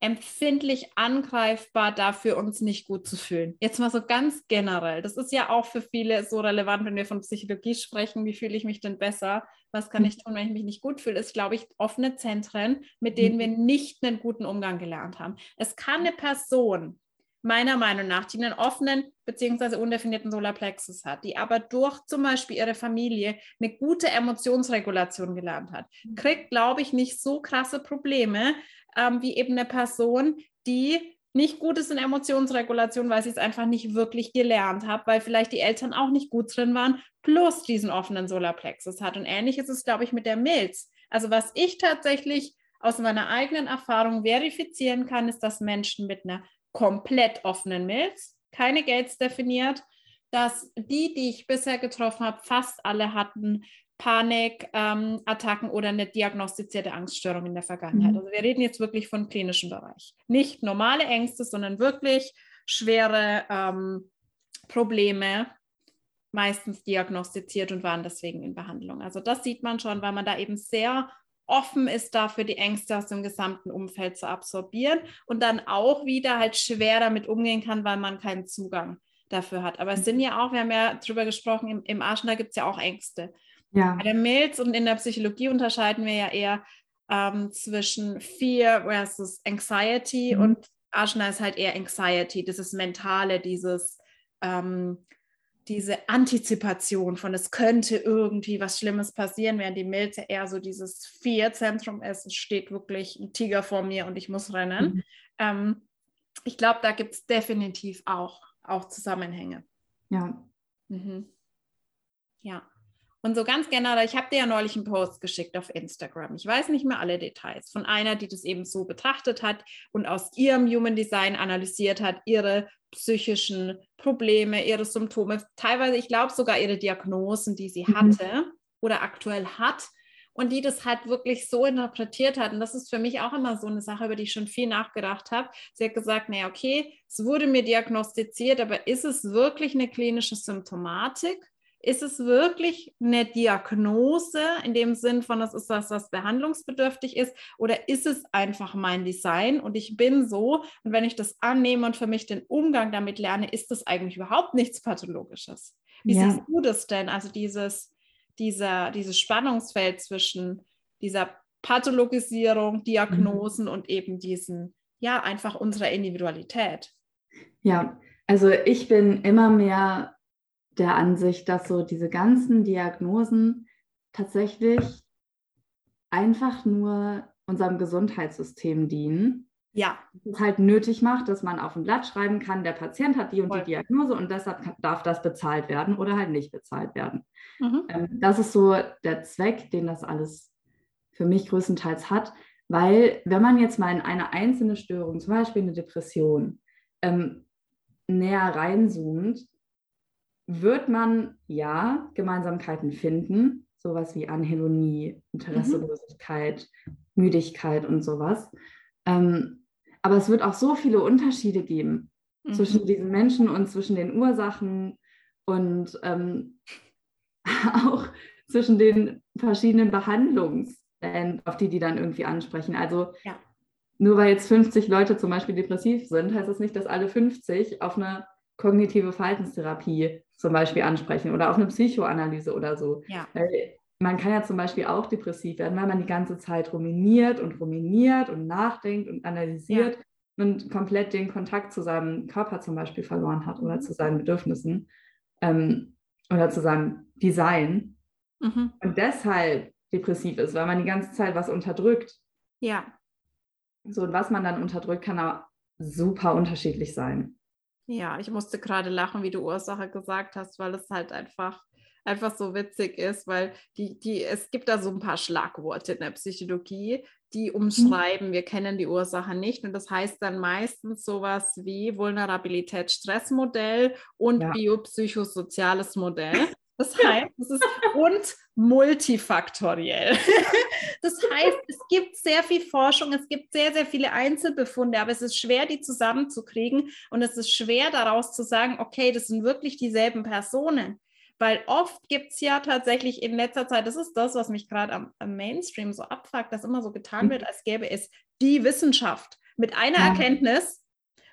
empfindlich angreifbar dafür, uns nicht gut zu fühlen. Jetzt mal so ganz generell. Das ist ja auch für viele so relevant, wenn wir von Psychologie sprechen. Wie fühle ich mich denn besser? Was kann ich tun, wenn ich mich nicht gut fühle? Ist, glaube ich, offene Zentren, mit denen wir nicht einen guten Umgang gelernt haben. Es kann eine Person meiner Meinung nach, die einen offenen bzw. undefinierten Solarplexus hat, die aber durch zum Beispiel ihre Familie eine gute Emotionsregulation gelernt hat, mhm. kriegt, glaube ich, nicht so krasse Probleme ähm, wie eben eine Person, die nicht gut ist in Emotionsregulation, weil sie es einfach nicht wirklich gelernt hat, weil vielleicht die Eltern auch nicht gut drin waren, plus diesen offenen Solarplexus hat. Und ähnlich ist es, glaube ich, mit der Milz. Also was ich tatsächlich aus meiner eigenen Erfahrung verifizieren kann, ist, dass Menschen mit einer komplett offenen Milz, keine Gates definiert, dass die, die ich bisher getroffen habe, fast alle hatten Panikattacken ähm, oder eine diagnostizierte Angststörung in der Vergangenheit. Mhm. Also wir reden jetzt wirklich von klinischem Bereich. Nicht normale Ängste, sondern wirklich schwere ähm, Probleme, meistens diagnostiziert und waren deswegen in Behandlung. Also das sieht man schon, weil man da eben sehr offen ist dafür, die Ängste aus dem gesamten Umfeld zu absorbieren und dann auch wieder halt schwer damit umgehen kann, weil man keinen Zugang dafür hat. Aber es sind ja auch, wir haben ja drüber gesprochen, im, im Arschen, da gibt es ja auch Ängste. Ja. Bei der Milz und in der Psychologie unterscheiden wir ja eher ähm, zwischen Fear versus Anxiety mhm. und Ashna ist halt eher Anxiety, dieses Mentale, dieses ähm, diese Antizipation von es könnte irgendwie was Schlimmes passieren, während die Milze eher so dieses Fear-Zentrum ist. Es steht wirklich ein Tiger vor mir und ich muss rennen. Mhm. Ähm, ich glaube, da gibt es definitiv auch, auch Zusammenhänge. Ja. Mhm. Ja. Und so ganz generell, ich habe dir ja neulich einen Post geschickt auf Instagram. Ich weiß nicht mehr alle Details von einer, die das eben so betrachtet hat und aus ihrem Human Design analysiert hat, ihre psychischen Probleme, ihre Symptome, teilweise, ich glaube sogar ihre Diagnosen, die sie mhm. hatte oder aktuell hat und die das halt wirklich so interpretiert hat. Und das ist für mich auch immer so eine Sache, über die ich schon viel nachgedacht habe. Sie hat gesagt, naja, okay, es wurde mir diagnostiziert, aber ist es wirklich eine klinische Symptomatik? Ist es wirklich eine Diagnose in dem Sinn von, das ist was, was behandlungsbedürftig ist, oder ist es einfach mein Design und ich bin so und wenn ich das annehme und für mich den Umgang damit lerne, ist das eigentlich überhaupt nichts Pathologisches. Wie ja. siehst du das denn? Also dieses, dieser, dieses Spannungsfeld zwischen dieser Pathologisierung, Diagnosen mhm. und eben diesen, ja, einfach unserer Individualität. Ja, also ich bin immer mehr der Ansicht, dass so diese ganzen Diagnosen tatsächlich einfach nur unserem Gesundheitssystem dienen. Ja. Es halt nötig macht, dass man auf ein Blatt schreiben kann, der Patient hat die und Voll. die Diagnose und deshalb darf das bezahlt werden oder halt nicht bezahlt werden. Mhm. Ähm, das ist so der Zweck, den das alles für mich größtenteils hat, weil wenn man jetzt mal in eine einzelne Störung, zum Beispiel eine Depression, ähm, näher reinzoomt, wird man ja Gemeinsamkeiten finden, sowas wie Anhedonie, Interesselosigkeit, mhm. Müdigkeit und sowas. Ähm, aber es wird auch so viele Unterschiede geben mhm. zwischen diesen Menschen und zwischen den Ursachen und ähm, auch zwischen den verschiedenen Behandlungsstellen, auf die die dann irgendwie ansprechen. Also ja. nur weil jetzt 50 Leute zum Beispiel depressiv sind, heißt das nicht, dass alle 50 auf eine kognitive Verhaltenstherapie zum Beispiel ansprechen oder auch eine Psychoanalyse oder so. Ja. man kann ja zum Beispiel auch depressiv werden, weil man die ganze Zeit ruminiert und ruminiert und nachdenkt und analysiert ja. und komplett den Kontakt zu seinem Körper zum Beispiel verloren hat oder mhm. zu seinen Bedürfnissen ähm, oder zu seinem Design. Mhm. Und deshalb depressiv ist, weil man die ganze Zeit was unterdrückt. Ja. So, und was man dann unterdrückt, kann auch super unterschiedlich sein. Ja, ich musste gerade lachen, wie du Ursache gesagt hast, weil es halt einfach, einfach so witzig ist, weil die, die, es gibt da so ein paar Schlagworte in der Psychologie, die mhm. umschreiben, wir kennen die Ursache nicht. Und das heißt dann meistens sowas wie Vulnerabilität-Stressmodell und ja. biopsychosoziales Modell. Das heißt, es ist und multifaktoriell. Das heißt, es gibt sehr viel Forschung, es gibt sehr, sehr viele Einzelbefunde, aber es ist schwer, die zusammenzukriegen und es ist schwer daraus zu sagen, okay, das sind wirklich dieselben Personen. Weil oft gibt es ja tatsächlich in letzter Zeit, das ist das, was mich gerade am, am, Mainstream so abfuckt, dass immer so getan mhm. wird, als gäbe es die Wissenschaft mit einer ja. Erkenntnis,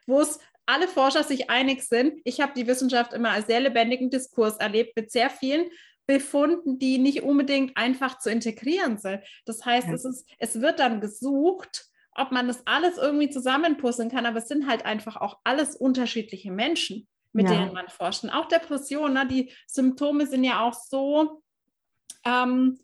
wo es alle Forscher sich einig sind. Ich habe die Wissenschaft immer als sehr lebendigen Diskurs erlebt mit sehr vielen Befunden, die nicht unbedingt einfach zu integrieren sind. Das heißt, ja. es, ist, es wird dann gesucht, ob man das alles irgendwie zusammenpuzzeln kann, aber es sind halt einfach auch alles unterschiedliche Menschen, mit ja. denen man forscht. Und auch Depressionen, ne, die Symptome sind ja auch so ähm,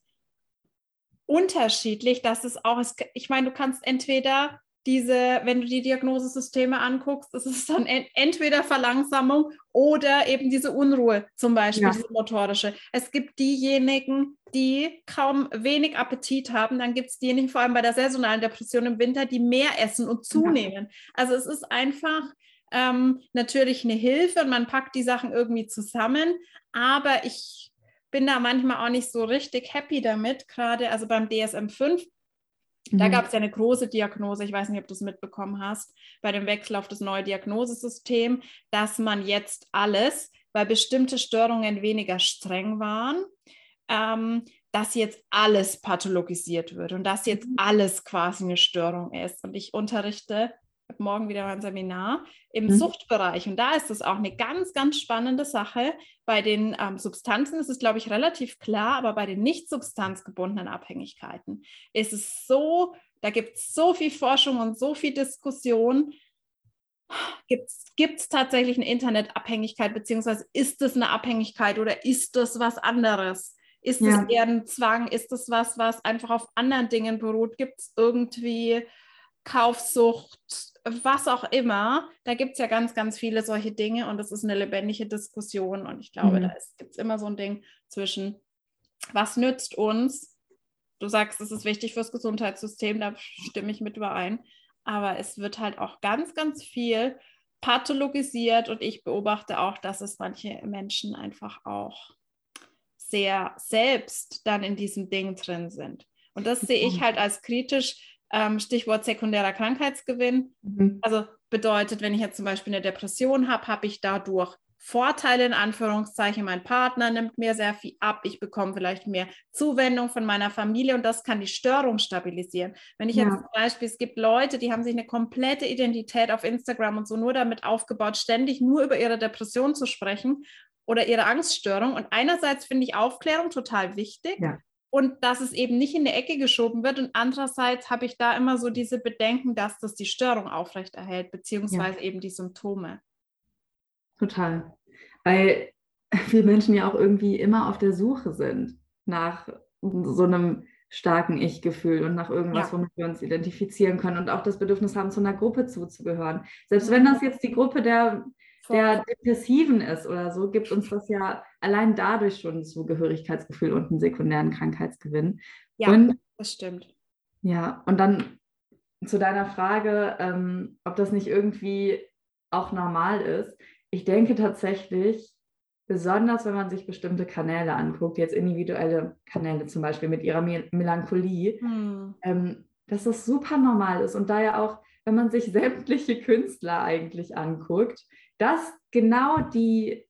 unterschiedlich, dass es auch, ist, ich meine, du kannst entweder diese, wenn du die Diagnosesysteme anguckst, ist es dann entweder Verlangsamung oder eben diese Unruhe, zum Beispiel ja. diese motorische. Es gibt diejenigen, die kaum wenig Appetit haben, dann gibt es diejenigen, vor allem bei der saisonalen Depression im Winter, die mehr essen und zunehmen. Ja. Also es ist einfach ähm, natürlich eine Hilfe und man packt die Sachen irgendwie zusammen, aber ich bin da manchmal auch nicht so richtig happy damit, gerade also beim DSM 5 da mhm. gab es ja eine große Diagnose, ich weiß nicht, ob du es mitbekommen hast, bei dem Wechsel auf das neue Diagnosesystem, dass man jetzt alles, weil bestimmte Störungen weniger streng waren, ähm, dass jetzt alles pathologisiert wird und dass jetzt mhm. alles quasi eine Störung ist. Und ich unterrichte habe morgen wieder mein Seminar im mhm. Suchtbereich. Und da ist es auch eine ganz, ganz spannende Sache. Bei den ähm, Substanzen ist es, glaube ich, relativ klar, aber bei den nicht substanzgebundenen Abhängigkeiten ist es so, da gibt es so viel Forschung und so viel Diskussion. Gibt es tatsächlich eine Internetabhängigkeit, beziehungsweise ist es eine Abhängigkeit oder ist das was anderes? Ist es ja. eher ein Zwang? Ist es was, was einfach auf anderen Dingen beruht? Gibt es irgendwie Kaufsucht? was auch immer, da gibt es ja ganz, ganz viele solche Dinge und das ist eine lebendige Diskussion und ich glaube, mhm. da gibt es immer so ein Ding zwischen, was nützt uns? Du sagst, es ist wichtig fürs Gesundheitssystem, da stimme ich mit überein, aber es wird halt auch ganz, ganz viel pathologisiert und ich beobachte auch, dass es manche Menschen einfach auch sehr selbst dann in diesem Ding drin sind. Und das sehe ich halt als kritisch, ähm, Stichwort sekundärer Krankheitsgewinn. Mhm. Also bedeutet, wenn ich jetzt zum Beispiel eine Depression habe, habe ich dadurch Vorteile in Anführungszeichen. Mein Partner nimmt mir sehr viel ab. Ich bekomme vielleicht mehr Zuwendung von meiner Familie und das kann die Störung stabilisieren. Wenn ich ja. jetzt zum Beispiel, es gibt Leute, die haben sich eine komplette Identität auf Instagram und so nur damit aufgebaut, ständig nur über ihre Depression zu sprechen oder ihre Angststörung. Und einerseits finde ich Aufklärung total wichtig. Ja und dass es eben nicht in die Ecke geschoben wird. Und andererseits habe ich da immer so diese Bedenken, dass das die Störung aufrechterhält, beziehungsweise ja. eben die Symptome. Total. Weil wir Menschen ja auch irgendwie immer auf der Suche sind nach so einem starken Ich-Gefühl und nach irgendwas, ja. womit wir uns identifizieren können und auch das Bedürfnis haben, zu einer Gruppe zuzugehören. Selbst wenn das jetzt die Gruppe der der Depressiven ist oder so, gibt uns das ja allein dadurch schon ein Zugehörigkeitsgefühl und einen sekundären Krankheitsgewinn. Ja, und, das stimmt. Ja, und dann zu deiner Frage, ähm, ob das nicht irgendwie auch normal ist. Ich denke tatsächlich, besonders wenn man sich bestimmte Kanäle anguckt, jetzt individuelle Kanäle zum Beispiel mit ihrer Mel Melancholie, hm. ähm, dass das super normal ist und da ja auch, wenn man sich sämtliche Künstler eigentlich anguckt, das genau die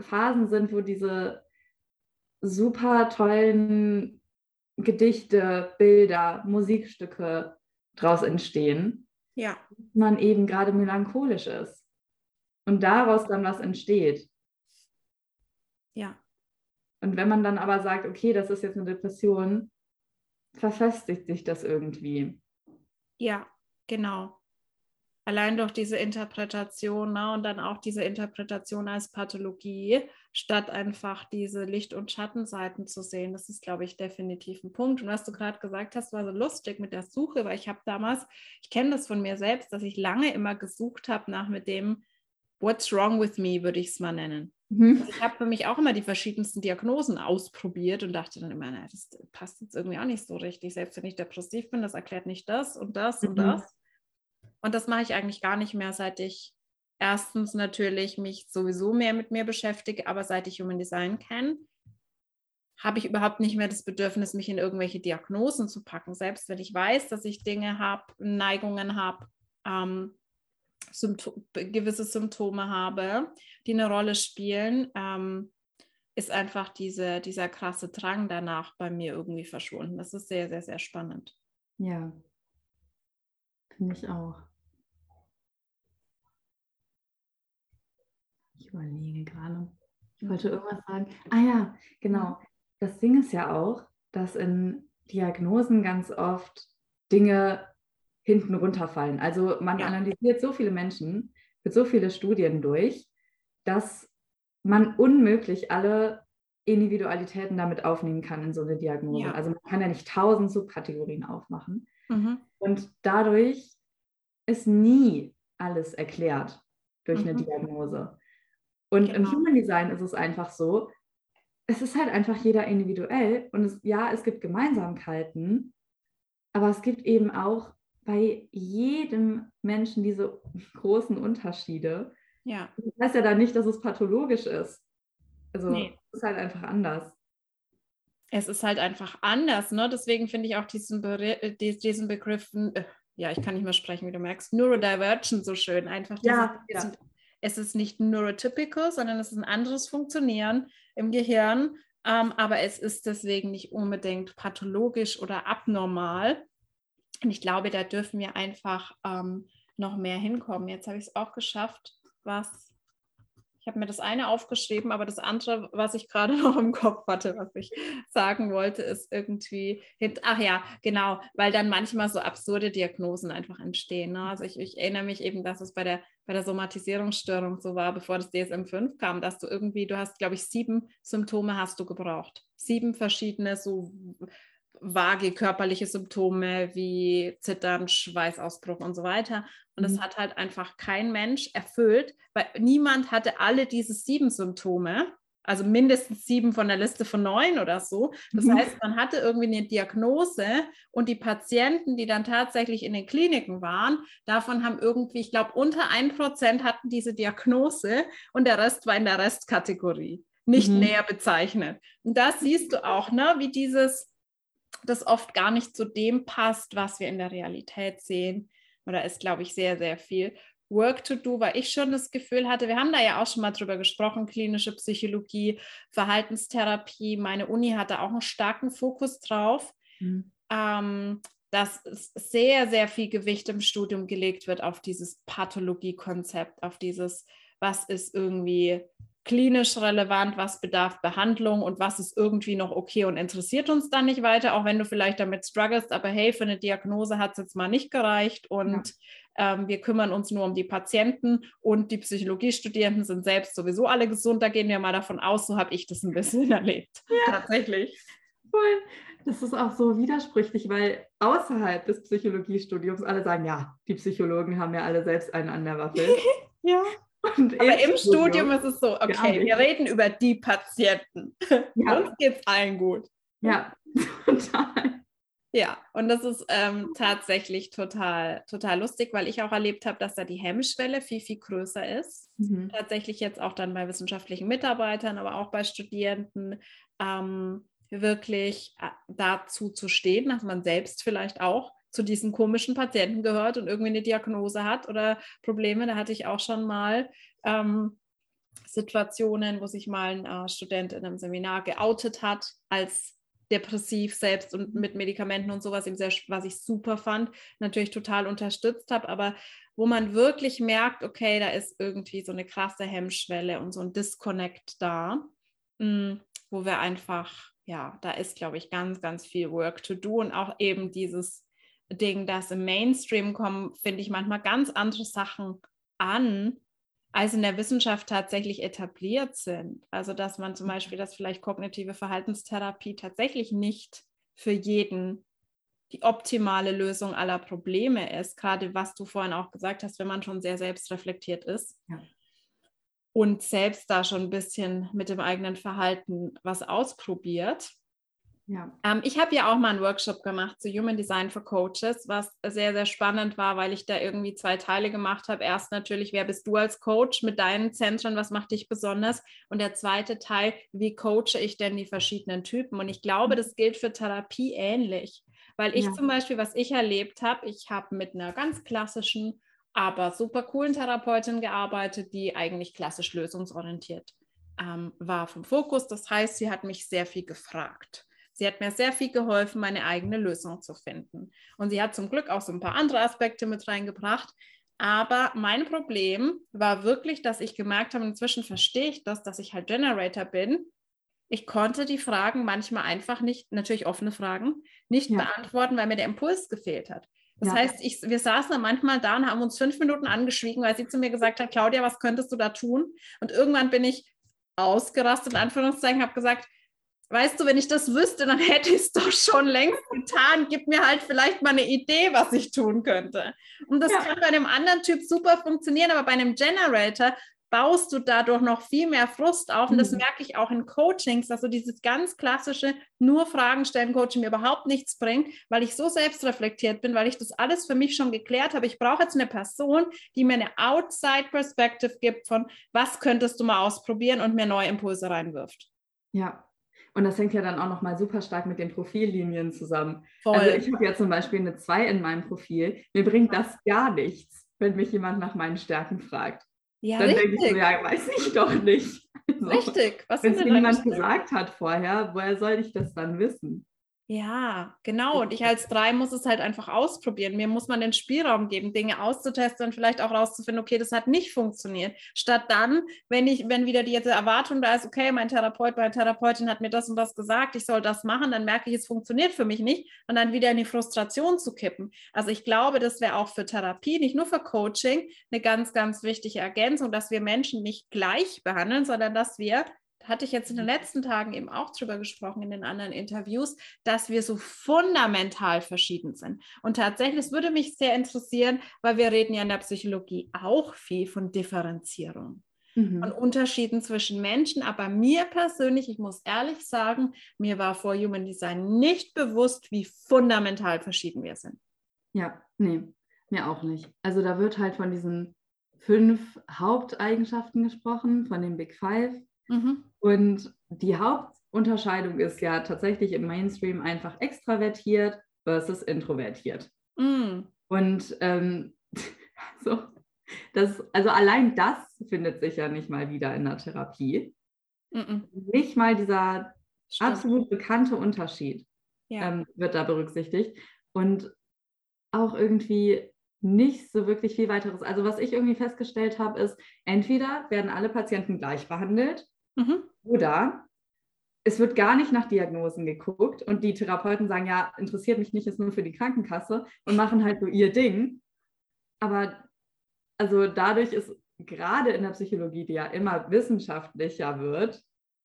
Phasen sind, wo diese super tollen Gedichte, Bilder, Musikstücke draus entstehen. Ja. Man eben gerade melancholisch ist und daraus dann was entsteht. Ja. Und wenn man dann aber sagt, okay, das ist jetzt eine Depression, verfestigt sich das irgendwie. Ja, genau allein durch diese Interpretation ne, und dann auch diese Interpretation als Pathologie, statt einfach diese Licht- und Schattenseiten zu sehen. Das ist, glaube ich, definitiv ein Punkt. Und was du gerade gesagt hast, war so lustig mit der Suche, weil ich habe damals, ich kenne das von mir selbst, dass ich lange immer gesucht habe nach mit dem What's wrong with me, würde ich es mal nennen. Mhm. Also ich habe für mich auch immer die verschiedensten Diagnosen ausprobiert und dachte dann immer, na, das passt jetzt irgendwie auch nicht so richtig. Selbst wenn ich depressiv bin, das erklärt nicht das und das mhm. und das. Und das mache ich eigentlich gar nicht mehr, seit ich erstens natürlich mich sowieso mehr mit mir beschäftige, aber seit ich Human Design kenne, habe ich überhaupt nicht mehr das Bedürfnis, mich in irgendwelche Diagnosen zu packen. Selbst wenn ich weiß, dass ich Dinge habe, Neigungen habe, ähm, Sympto gewisse Symptome habe, die eine Rolle spielen, ähm, ist einfach diese, dieser krasse Drang danach bei mir irgendwie verschwunden. Das ist sehr, sehr, sehr spannend. Ja, finde ich auch. Ich überlege gerade. Ich wollte irgendwas sagen. Ah ja, genau. Das Ding ist ja auch, dass in Diagnosen ganz oft Dinge hinten runterfallen. Also man ja. analysiert so viele Menschen, führt so viele Studien durch, dass man unmöglich alle Individualitäten damit aufnehmen kann in so eine Diagnose. Ja. Also man kann ja nicht tausend Subkategorien aufmachen. Mhm. Und dadurch ist nie alles erklärt durch mhm. eine Diagnose. Und genau. im Human Design ist es einfach so, es ist halt einfach jeder individuell und es, ja, es gibt Gemeinsamkeiten, aber es gibt eben auch bei jedem Menschen diese großen Unterschiede. Ja. Das heißt ja dann nicht, dass es pathologisch ist. Also nee. es ist halt einfach anders. Es ist halt einfach anders, ne? Deswegen finde ich auch diesen, Be äh, diesen Begriff, äh, ja, ich kann nicht mehr sprechen, wie du merkst, Neurodivergent so schön. Einfach dieses, ja, ja. Es ist nicht neurotypical, sondern es ist ein anderes Funktionieren im Gehirn. Ähm, aber es ist deswegen nicht unbedingt pathologisch oder abnormal. Und ich glaube, da dürfen wir einfach ähm, noch mehr hinkommen. Jetzt habe ich es auch geschafft, was. Ich habe mir das eine aufgeschrieben, aber das andere, was ich gerade noch im Kopf hatte, was ich sagen wollte, ist irgendwie, ach ja, genau, weil dann manchmal so absurde Diagnosen einfach entstehen. Ne? Also ich, ich, erinnere mich eben, dass es bei der, bei der Somatisierungsstörung so war, bevor das DSM-5 kam, dass du irgendwie, du hast, glaube ich, sieben Symptome hast du gebraucht. Sieben verschiedene so vage körperliche Symptome wie Zittern, Schweißausbruch und so weiter. Und das mhm. hat halt einfach kein Mensch erfüllt, weil niemand hatte alle diese sieben Symptome, also mindestens sieben von der Liste von neun oder so. Das mhm. heißt, man hatte irgendwie eine Diagnose und die Patienten, die dann tatsächlich in den Kliniken waren, davon haben irgendwie, ich glaube, unter ein Prozent hatten diese Diagnose und der Rest war in der Restkategorie nicht mhm. näher bezeichnet. Und das siehst du auch, ne, wie dieses, das oft gar nicht zu dem passt, was wir in der Realität sehen. Oder ist, glaube ich, sehr, sehr viel Work to do, weil ich schon das Gefühl hatte, wir haben da ja auch schon mal drüber gesprochen, klinische Psychologie, Verhaltenstherapie. Meine Uni hatte auch einen starken Fokus drauf. Mhm. Ähm, dass sehr, sehr viel Gewicht im Studium gelegt wird auf dieses Pathologie-Konzept, auf dieses, was ist irgendwie klinisch relevant, was bedarf Behandlung und was ist irgendwie noch okay und interessiert uns dann nicht weiter, auch wenn du vielleicht damit strugglest, aber hey, für eine Diagnose hat es jetzt mal nicht gereicht und ja. ähm, wir kümmern uns nur um die Patienten und die Psychologiestudierenden sind selbst sowieso alle gesund, da gehen wir mal davon aus, so habe ich das ein bisschen erlebt. Ja. Tatsächlich. Cool. Das ist auch so widersprüchlich, weil außerhalb des Psychologiestudiums alle sagen, ja, die Psychologen haben ja alle selbst einen an der Waffel. ja. Und Aber im Studium ist es so, okay, wir reden über die Patienten. Ja. Uns geht es allen gut. Ja, total. Ja, und das ist ähm, tatsächlich total, total lustig, weil ich auch erlebt habe, dass da die Hemmschwelle viel, viel größer ist. Mhm. Tatsächlich jetzt auch dann bei wissenschaftlichen Mitarbeitern, aber auch bei Studierenden, ähm, wirklich äh, dazu zu stehen, dass man selbst vielleicht auch zu diesen komischen Patienten gehört und irgendwie eine Diagnose hat oder Probleme. Da hatte ich auch schon mal ähm, Situationen, wo sich mal ein äh, Student in einem Seminar geoutet hat als depressiv selbst und mit Medikamenten und sowas, sehr, was ich super fand, natürlich total unterstützt habe, aber wo man wirklich merkt, okay, da ist irgendwie so eine krasse Hemmschwelle und so ein Disconnect da, mm, wo wir einfach, ja, da ist, glaube ich, ganz, ganz viel Work to do und auch eben dieses Ding, dass im Mainstream kommen, finde ich manchmal ganz andere Sachen an, als in der Wissenschaft tatsächlich etabliert sind. Also dass man zum mhm. Beispiel, dass vielleicht kognitive Verhaltenstherapie tatsächlich nicht für jeden die optimale Lösung aller Probleme ist, gerade was du vorhin auch gesagt hast, wenn man schon sehr selbstreflektiert ist ja. und selbst da schon ein bisschen mit dem eigenen Verhalten was ausprobiert, ja. Ähm, ich habe ja auch mal einen Workshop gemacht zu Human Design for Coaches, was sehr, sehr spannend war, weil ich da irgendwie zwei Teile gemacht habe. Erst natürlich, wer bist du als Coach mit deinen Zentren, was macht dich besonders? Und der zweite Teil, wie coache ich denn die verschiedenen Typen? Und ich glaube, das gilt für Therapie ähnlich, weil ich ja. zum Beispiel, was ich erlebt habe, ich habe mit einer ganz klassischen, aber super coolen Therapeutin gearbeitet, die eigentlich klassisch lösungsorientiert ähm, war vom Fokus. Das heißt, sie hat mich sehr viel gefragt. Sie hat mir sehr viel geholfen, meine eigene Lösung zu finden. Und sie hat zum Glück auch so ein paar andere Aspekte mit reingebracht. Aber mein Problem war wirklich, dass ich gemerkt habe, inzwischen verstehe ich das, dass ich halt Generator bin. Ich konnte die Fragen manchmal einfach nicht, natürlich offene Fragen, nicht ja. beantworten, weil mir der Impuls gefehlt hat. Das ja. heißt, ich, wir saßen dann manchmal da und haben uns fünf Minuten angeschwiegen, weil sie zu mir gesagt hat, Claudia, was könntest du da tun? Und irgendwann bin ich ausgerastet, in Anführungszeichen, habe gesagt, weißt du, wenn ich das wüsste, dann hätte ich es doch schon längst getan. Gib mir halt vielleicht mal eine Idee, was ich tun könnte. Und das ja. kann bei einem anderen Typ super funktionieren, aber bei einem Generator baust du dadurch noch viel mehr Frust auf. Und das mhm. merke ich auch in Coachings, dass so dieses ganz klassische nur Fragen stellen Coaching mir überhaupt nichts bringt, weil ich so selbstreflektiert bin, weil ich das alles für mich schon geklärt habe. Ich brauche jetzt eine Person, die mir eine Outside Perspective gibt von, was könntest du mal ausprobieren und mir neue Impulse reinwirft. Ja, und das hängt ja dann auch nochmal super stark mit den Profillinien zusammen. Voll. Also ich habe ja zum Beispiel eine 2 in meinem Profil. Mir bringt das gar nichts, wenn mich jemand nach meinen Stärken fragt. Ja, dann denke ich so, ja, weiß ich doch nicht. So. Richtig. Wenn es niemand gesagt hat vorher, woher soll ich das dann wissen? Ja, genau. Und ich als drei muss es halt einfach ausprobieren. Mir muss man den Spielraum geben, Dinge auszutesten und vielleicht auch rauszufinden, okay, das hat nicht funktioniert. Statt dann, wenn ich, wenn wieder die Erwartung da ist, okay, mein Therapeut, meine Therapeutin hat mir das und das gesagt, ich soll das machen, dann merke ich, es funktioniert für mich nicht und dann wieder in die Frustration zu kippen. Also ich glaube, das wäre auch für Therapie, nicht nur für Coaching, eine ganz, ganz wichtige Ergänzung, dass wir Menschen nicht gleich behandeln, sondern dass wir hatte ich jetzt in den letzten Tagen eben auch drüber gesprochen in den anderen Interviews, dass wir so fundamental verschieden sind. Und tatsächlich, es würde mich sehr interessieren, weil wir reden ja in der Psychologie auch viel von Differenzierung mhm. und Unterschieden zwischen Menschen. Aber mir persönlich, ich muss ehrlich sagen, mir war vor Human Design nicht bewusst, wie fundamental verschieden wir sind. Ja, nee, mir auch nicht. Also da wird halt von diesen fünf Haupteigenschaften gesprochen, von den Big Five. Mhm. Und die Hauptunterscheidung ist ja tatsächlich im Mainstream einfach extravertiert versus introvertiert. Mhm. Und ähm, so, das, also allein das findet sich ja nicht mal wieder in der Therapie. Mhm. Nicht mal dieser Stimmt. absolut bekannte Unterschied ja. ähm, wird da berücksichtigt. Und auch irgendwie nicht so wirklich viel weiteres. Also was ich irgendwie festgestellt habe, ist, entweder werden alle Patienten gleich behandelt Mhm. Oder es wird gar nicht nach Diagnosen geguckt und die Therapeuten sagen, ja, interessiert mich nicht, ist nur für die Krankenkasse und machen halt so ihr Ding. Aber also dadurch ist gerade in der Psychologie, die ja immer wissenschaftlicher wird,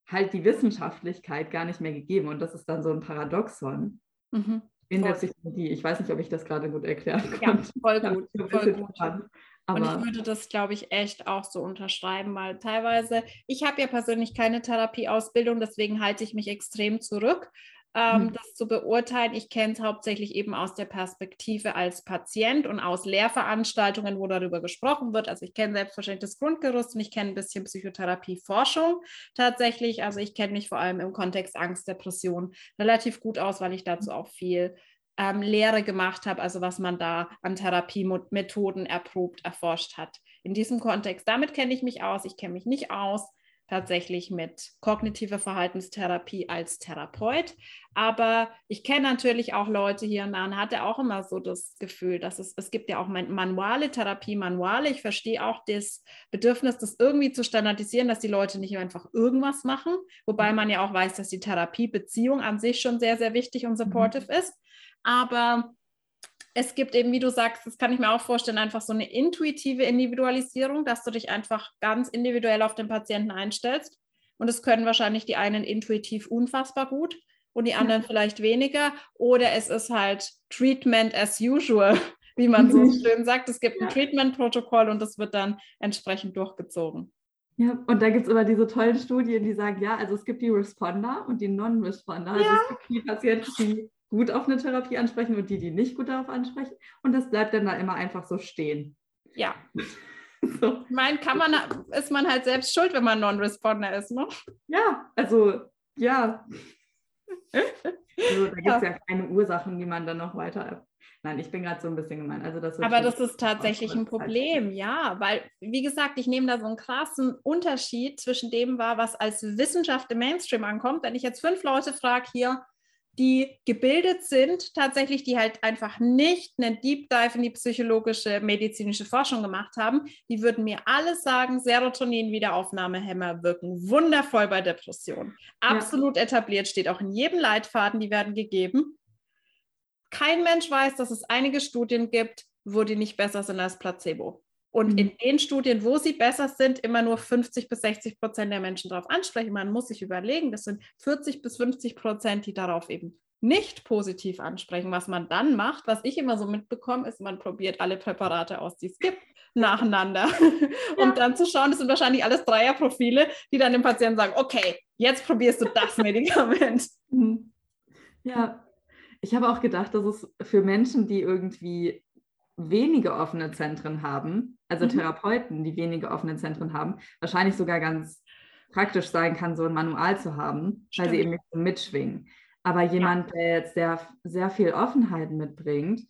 halt die Wissenschaftlichkeit gar nicht mehr gegeben. Und das ist dann so ein Paradoxon mhm. in der Psychologie. Ich weiß nicht, ob ich das gerade gut erklären konnte. Ja, voll gut. Voll gut. Aber und ich würde das, glaube ich, echt auch so unterschreiben, weil teilweise, ich habe ja persönlich keine Therapieausbildung, deswegen halte ich mich extrem zurück, ähm, mhm. das zu beurteilen. Ich kenne es hauptsächlich eben aus der Perspektive als Patient und aus Lehrveranstaltungen, wo darüber gesprochen wird. Also ich kenne selbstverständlich das Grundgerüst und ich kenne ein bisschen Psychotherapieforschung tatsächlich. Also ich kenne mich vor allem im Kontext Angst, Depression relativ gut aus, weil ich dazu auch viel ähm, Lehre gemacht habe, also was man da an Therapiemethoden erprobt, erforscht hat. In diesem Kontext, damit kenne ich mich aus. Ich kenne mich nicht aus tatsächlich mit kognitiver Verhaltenstherapie als Therapeut. Aber ich kenne natürlich auch Leute hier und da und hatte auch immer so das Gefühl, dass es, es gibt ja auch manuale Therapie, Manuale. Ich verstehe auch das Bedürfnis, das irgendwie zu standardisieren, dass die Leute nicht einfach irgendwas machen. Wobei man ja auch weiß, dass die Therapiebeziehung an sich schon sehr, sehr wichtig und supportive mhm. ist. Aber es gibt eben, wie du sagst, das kann ich mir auch vorstellen, einfach so eine intuitive Individualisierung, dass du dich einfach ganz individuell auf den Patienten einstellst. Und das können wahrscheinlich die einen intuitiv unfassbar gut und die anderen vielleicht weniger. Oder es ist halt Treatment as usual, wie man so mhm. schön sagt. Es gibt ein Treatment-Protokoll und das wird dann entsprechend durchgezogen. Ja, und da gibt es immer diese tollen Studien, die sagen, ja, also es gibt die Responder und die Non-Responder. Also ja. es gibt die Patienten, die gut auf eine Therapie ansprechen und die, die nicht gut darauf ansprechen. Und das bleibt dann da immer einfach so stehen. Ja. so. Ich meine, kann man, ist man halt selbst schuld, wenn man Non-Responder ist, ne? Ja, also ja. also, da gibt es ja. ja keine Ursachen, die man dann noch weiter Nein, ich bin gerade so ein bisschen gemein. Also das Aber das ist tatsächlich ein Problem, ja, weil, wie gesagt, ich nehme da so einen krassen Unterschied zwischen dem wahr, was als Wissenschaft im Mainstream ankommt. Wenn ich jetzt fünf Leute frage hier, die gebildet sind, tatsächlich, die halt einfach nicht einen Deep Dive in die psychologische, medizinische Forschung gemacht haben, die würden mir alle sagen, Serotonin-Wiederaufnahmehämmer wirken wundervoll bei Depressionen. Absolut ja. etabliert, steht auch in jedem Leitfaden, die werden gegeben. kein Mensch weiß, dass es einige Studien gibt, wo die nicht besser sind als Placebo. Und mhm. in den Studien, wo sie besser sind, immer nur 50 bis 60 Prozent der Menschen darauf ansprechen. Man muss sich überlegen, das sind 40 bis 50 Prozent, die darauf eben nicht positiv ansprechen. Was man dann macht, was ich immer so mitbekomme, ist, man probiert alle Präparate aus, die es gibt, nacheinander, um ja. dann zu schauen, das sind wahrscheinlich alles Dreierprofile, die dann dem Patienten sagen, okay, jetzt probierst du das Medikament. Mhm. Ja, ich habe auch gedacht, dass es für Menschen, die irgendwie wenige offene Zentren haben, also mhm. Therapeuten, die wenige offene Zentren haben, wahrscheinlich sogar ganz praktisch sein kann, so ein Manual zu haben, Stimmt. weil sie eben nicht so mitschwingen. Aber jemand, ja. der jetzt sehr, sehr viel Offenheit mitbringt,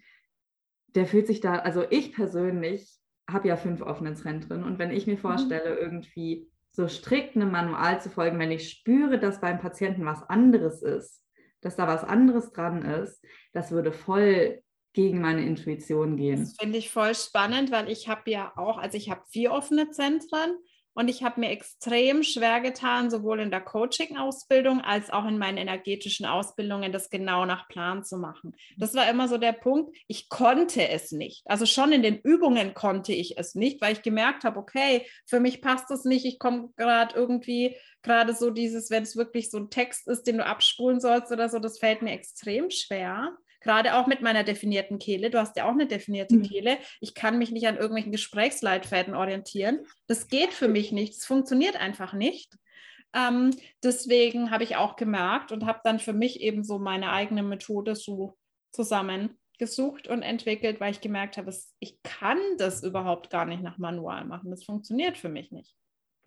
der fühlt sich da, also ich persönlich habe ja fünf offene Zentren und wenn ich mir mhm. vorstelle, mhm. irgendwie so strikt einem Manual zu folgen, wenn ich spüre, dass beim Patienten was anderes ist, dass da was anderes dran ist, das würde voll gegen meine Intuition gehen. Das finde ich voll spannend, weil ich habe ja auch, also ich habe vier offene Zentren und ich habe mir extrem schwer getan, sowohl in der Coaching-Ausbildung als auch in meinen energetischen Ausbildungen, das genau nach Plan zu machen. Das war immer so der Punkt, ich konnte es nicht. Also schon in den Übungen konnte ich es nicht, weil ich gemerkt habe, okay, für mich passt das nicht. Ich komme gerade irgendwie, gerade so dieses, wenn es wirklich so ein Text ist, den du abspulen sollst oder so, das fällt mir extrem schwer gerade auch mit meiner definierten Kehle. Du hast ja auch eine definierte mhm. Kehle. Ich kann mich nicht an irgendwelchen Gesprächsleitfäden orientieren. Das geht für mich nicht. Es funktioniert einfach nicht. Ähm, deswegen habe ich auch gemerkt und habe dann für mich eben so meine eigene Methode so zusammengesucht und entwickelt, weil ich gemerkt habe, ich kann das überhaupt gar nicht nach Manual machen. Das funktioniert für mich nicht.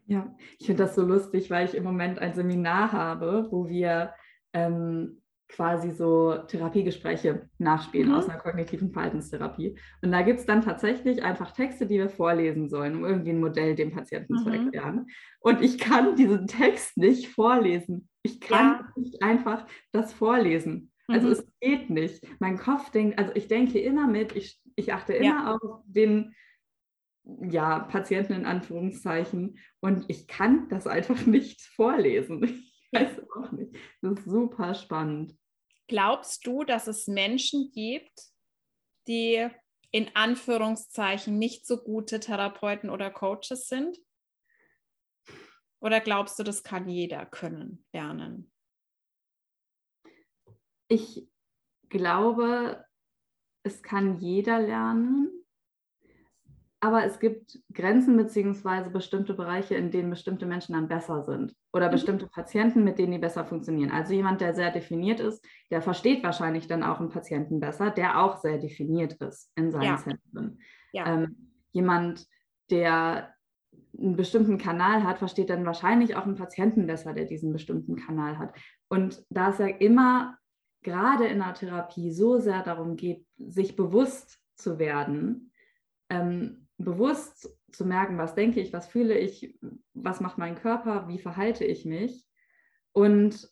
Ja, ich finde das so lustig, weil ich im Moment ein Seminar habe, wo wir ähm, quasi so Therapiegespräche nachspielen mhm. aus einer kognitiven Verhaltenstherapie. Und da gibt es dann tatsächlich einfach Texte, die wir vorlesen sollen, um irgendwie ein Modell dem Patienten mhm. zu erklären. Und ich kann diesen Text nicht vorlesen. Ich kann ja. nicht einfach das vorlesen. Also mhm. es geht nicht. Mein Kopf denkt, also ich denke immer mit, ich, ich achte immer ja. auf den ja, Patienten in Anführungszeichen und ich kann das einfach nicht vorlesen. Weiß auch nicht. Das ist super spannend. Glaubst du, dass es Menschen gibt, die in Anführungszeichen nicht so gute Therapeuten oder Coaches sind? Oder glaubst du, das kann jeder können, lernen? Ich glaube, es kann jeder lernen aber es gibt Grenzen beziehungsweise bestimmte Bereiche, in denen bestimmte Menschen dann besser sind oder mhm. bestimmte Patienten, mit denen die besser funktionieren. Also jemand, der sehr definiert ist, der versteht wahrscheinlich dann auch einen Patienten besser, der auch sehr definiert ist in seinen ja. Zentren. Ja. Ähm, jemand, der einen bestimmten Kanal hat, versteht dann wahrscheinlich auch einen Patienten besser, der diesen bestimmten Kanal hat. Und da es ja immer gerade in der Therapie so sehr darum geht, sich bewusst zu werden, ähm, bewusst zu merken, was denke ich, was fühle ich, was macht mein Körper, wie verhalte ich mich und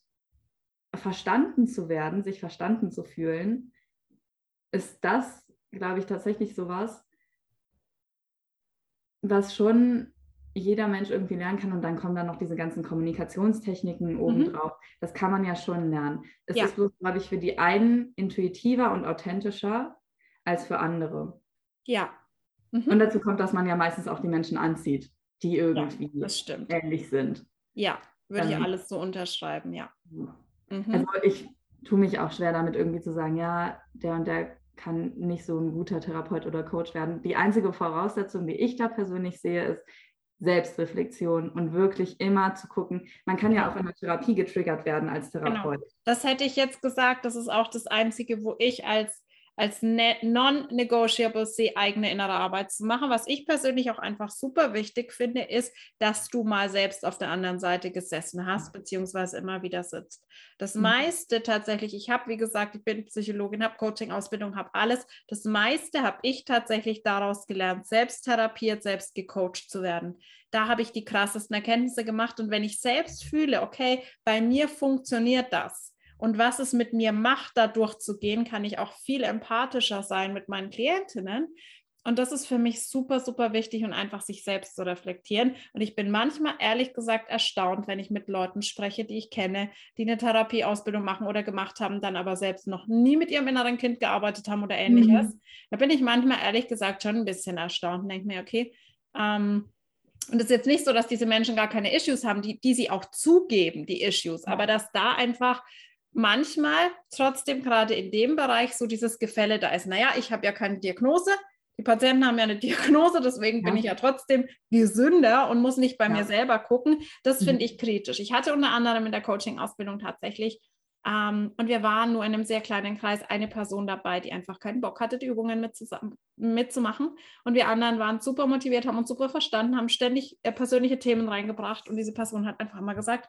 verstanden zu werden, sich verstanden zu fühlen, ist das, glaube ich, tatsächlich sowas, was schon jeder Mensch irgendwie lernen kann und dann kommen dann noch diese ganzen Kommunikationstechniken obendrauf. Mhm. Das kann man ja schon lernen. Es ja. ist bloß, glaube ich, für die einen intuitiver und authentischer als für andere. Ja, Mhm. Und dazu kommt, dass man ja meistens auch die Menschen anzieht, die irgendwie ja, ähnlich sind. Ja, würde ich ähm, alles so unterschreiben, ja. Mhm. Also ich tue mich auch schwer damit irgendwie zu sagen, ja, der und der kann nicht so ein guter Therapeut oder Coach werden. Die einzige Voraussetzung, die ich da persönlich sehe, ist Selbstreflexion und wirklich immer zu gucken. Man kann ja auch in der Therapie getriggert werden als genau. Therapeut. Genau. Das hätte ich jetzt gesagt. Das ist auch das Einzige, wo ich als als ne-, non-negotiable sehe, eigene innere Arbeit zu machen. Was ich persönlich auch einfach super wichtig finde, ist, dass du mal selbst auf der anderen Seite gesessen hast, beziehungsweise immer wieder sitzt. Das mhm. meiste tatsächlich, ich habe, wie gesagt, ich bin Psychologin, habe Coaching-Ausbildung, habe alles. Das meiste habe ich tatsächlich daraus gelernt, selbst therapiert, selbst gecoacht zu werden. Da habe ich die krassesten Erkenntnisse gemacht. Und wenn ich selbst fühle, okay, bei mir funktioniert das, und was es mit mir macht, da durchzugehen, kann ich auch viel empathischer sein mit meinen Klientinnen. Und das ist für mich super, super wichtig und einfach sich selbst zu reflektieren. Und ich bin manchmal ehrlich gesagt erstaunt, wenn ich mit Leuten spreche, die ich kenne, die eine Therapieausbildung machen oder gemacht haben, dann aber selbst noch nie mit ihrem inneren Kind gearbeitet haben oder ähnliches. Mhm. Da bin ich manchmal ehrlich gesagt schon ein bisschen erstaunt und denke mir, okay, ähm, und es ist jetzt nicht so, dass diese Menschen gar keine Issues haben, die, die sie auch zugeben, die Issues, aber dass da einfach manchmal trotzdem gerade in dem Bereich so dieses Gefälle da ist. Naja, ich habe ja keine Diagnose, die Patienten haben ja eine Diagnose, deswegen ja. bin ich ja trotzdem gesünder und muss nicht bei ja. mir selber gucken. Das mhm. finde ich kritisch. Ich hatte unter anderem in der Coaching-Ausbildung tatsächlich, ähm, und wir waren nur in einem sehr kleinen Kreis, eine Person dabei, die einfach keinen Bock hatte, die Übungen mitzumachen. Und wir anderen waren super motiviert, haben uns super verstanden, haben ständig äh, persönliche Themen reingebracht. Und diese Person hat einfach mal gesagt,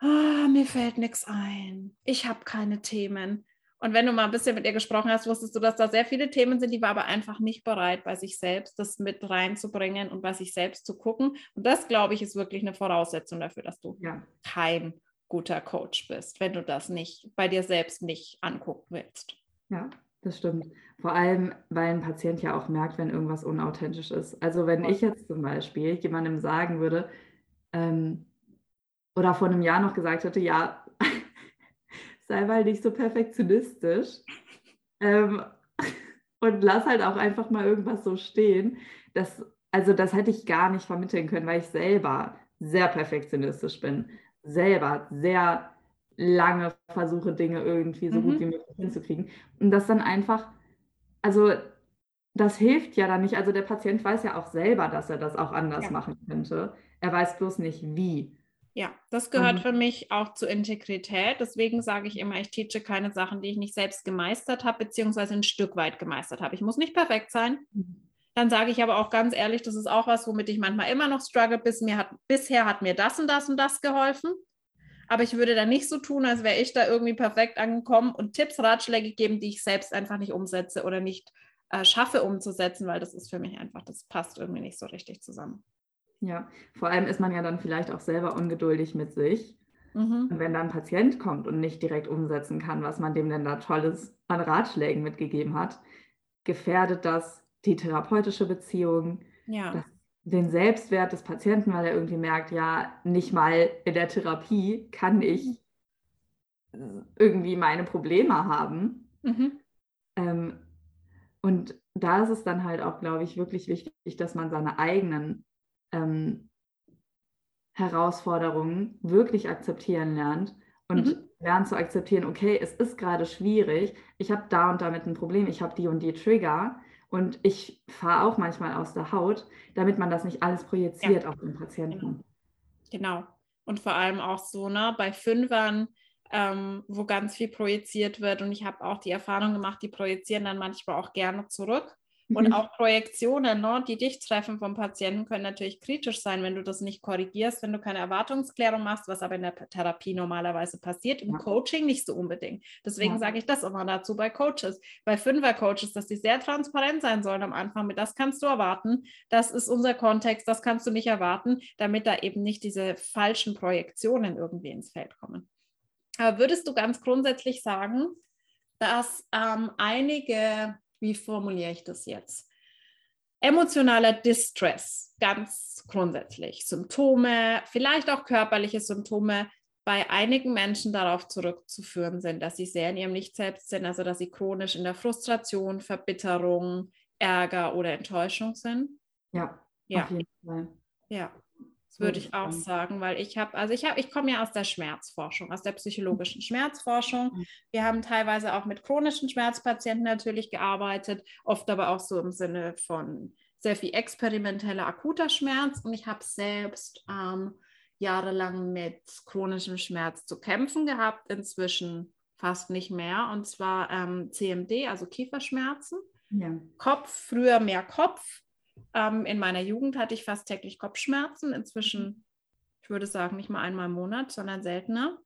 ah, mir fällt nichts ein. Ich habe keine Themen. Und wenn du mal ein bisschen mit ihr gesprochen hast, wusstest du, dass da sehr viele Themen sind, die war aber einfach nicht bereit, bei sich selbst das mit reinzubringen und bei sich selbst zu gucken. Und das, glaube ich, ist wirklich eine Voraussetzung dafür, dass du ja. kein guter Coach bist, wenn du das nicht bei dir selbst nicht angucken willst. Ja, das stimmt. Vor allem, weil ein Patient ja auch merkt, wenn irgendwas unauthentisch ist. Also wenn ich jetzt zum Beispiel jemandem sagen würde, ähm, oder vor einem Jahr noch gesagt hätte, ja, sei mal nicht so perfektionistisch. Ähm, und lass halt auch einfach mal irgendwas so stehen. Das, also das hätte ich gar nicht vermitteln können, weil ich selber sehr perfektionistisch bin. Selber sehr lange versuche, Dinge irgendwie so mhm. gut wie möglich hinzukriegen. Und das dann einfach, also das hilft ja dann nicht. Also der Patient weiß ja auch selber, dass er das auch anders ja. machen könnte. Er weiß bloß nicht wie. Ja, das gehört mhm. für mich auch zur Integrität. Deswegen sage ich immer, ich teache keine Sachen, die ich nicht selbst gemeistert habe, beziehungsweise ein Stück weit gemeistert habe. Ich muss nicht perfekt sein. Mhm. Dann sage ich aber auch ganz ehrlich, das ist auch was, womit ich manchmal immer noch struggle. Bis mir hat, bisher hat mir das und das und das geholfen. Aber ich würde dann nicht so tun, als wäre ich da irgendwie perfekt angekommen und Tipps, Ratschläge geben, die ich selbst einfach nicht umsetze oder nicht äh, schaffe umzusetzen, weil das ist für mich einfach, das passt irgendwie nicht so richtig zusammen. Ja, vor allem ist man ja dann vielleicht auch selber ungeduldig mit sich. Mhm. Und wenn dann ein Patient kommt und nicht direkt umsetzen kann, was man dem denn da Tolles an Ratschlägen mitgegeben hat, gefährdet das die therapeutische Beziehung, ja. das, den Selbstwert des Patienten, weil er irgendwie merkt, ja, nicht mal in der Therapie kann ich irgendwie meine Probleme haben. Mhm. Ähm, und da ist es dann halt auch, glaube ich, wirklich wichtig, dass man seine eigenen ähm, Herausforderungen wirklich akzeptieren lernt und mhm. lernt zu akzeptieren, okay, es ist gerade schwierig, ich habe da und damit ein Problem, ich habe die und die Trigger und ich fahre auch manchmal aus der Haut, damit man das nicht alles projiziert ja. auf den Patienten. Genau. genau. Und vor allem auch so, ne, bei Fünfern, ähm, wo ganz viel projiziert wird. Und ich habe auch die Erfahrung gemacht, die projizieren dann manchmal auch gerne zurück. Und mhm. auch Projektionen, ne, die dich treffen vom Patienten, können natürlich kritisch sein, wenn du das nicht korrigierst, wenn du keine Erwartungsklärung machst, was aber in der Therapie normalerweise passiert, im ja. Coaching nicht so unbedingt. Deswegen ja. sage ich das immer dazu bei Coaches, bei Fünfer-Coaches, dass die sehr transparent sein sollen am Anfang mit, das kannst du erwarten, das ist unser Kontext, das kannst du nicht erwarten, damit da eben nicht diese falschen Projektionen irgendwie ins Feld kommen. Aber würdest du ganz grundsätzlich sagen, dass ähm, einige wie formuliere ich das jetzt? Emotionaler Distress, ganz grundsätzlich. Symptome, vielleicht auch körperliche Symptome bei einigen Menschen darauf zurückzuführen sind, dass sie sehr in ihrem Nicht-Selbst sind, also dass sie chronisch in der Frustration, Verbitterung, Ärger oder Enttäuschung sind. Ja, ja. auf jeden Fall. Ja, würde ich auch sagen, weil ich habe, also ich habe, ich komme ja aus der Schmerzforschung, aus der psychologischen Schmerzforschung. Mhm. Wir haben teilweise auch mit chronischen Schmerzpatienten natürlich gearbeitet, oft aber auch so im Sinne von sehr viel experimenteller akuter Schmerz. Und ich habe selbst ähm, jahrelang mit chronischem Schmerz zu kämpfen gehabt, inzwischen fast nicht mehr. Und zwar ähm, CMD, also Kieferschmerzen. Ja. Kopf, früher mehr Kopf, ähm, in meiner Jugend hatte ich fast täglich Kopfschmerzen. Inzwischen, mhm. ich würde sagen, nicht mal einmal im Monat, sondern seltener.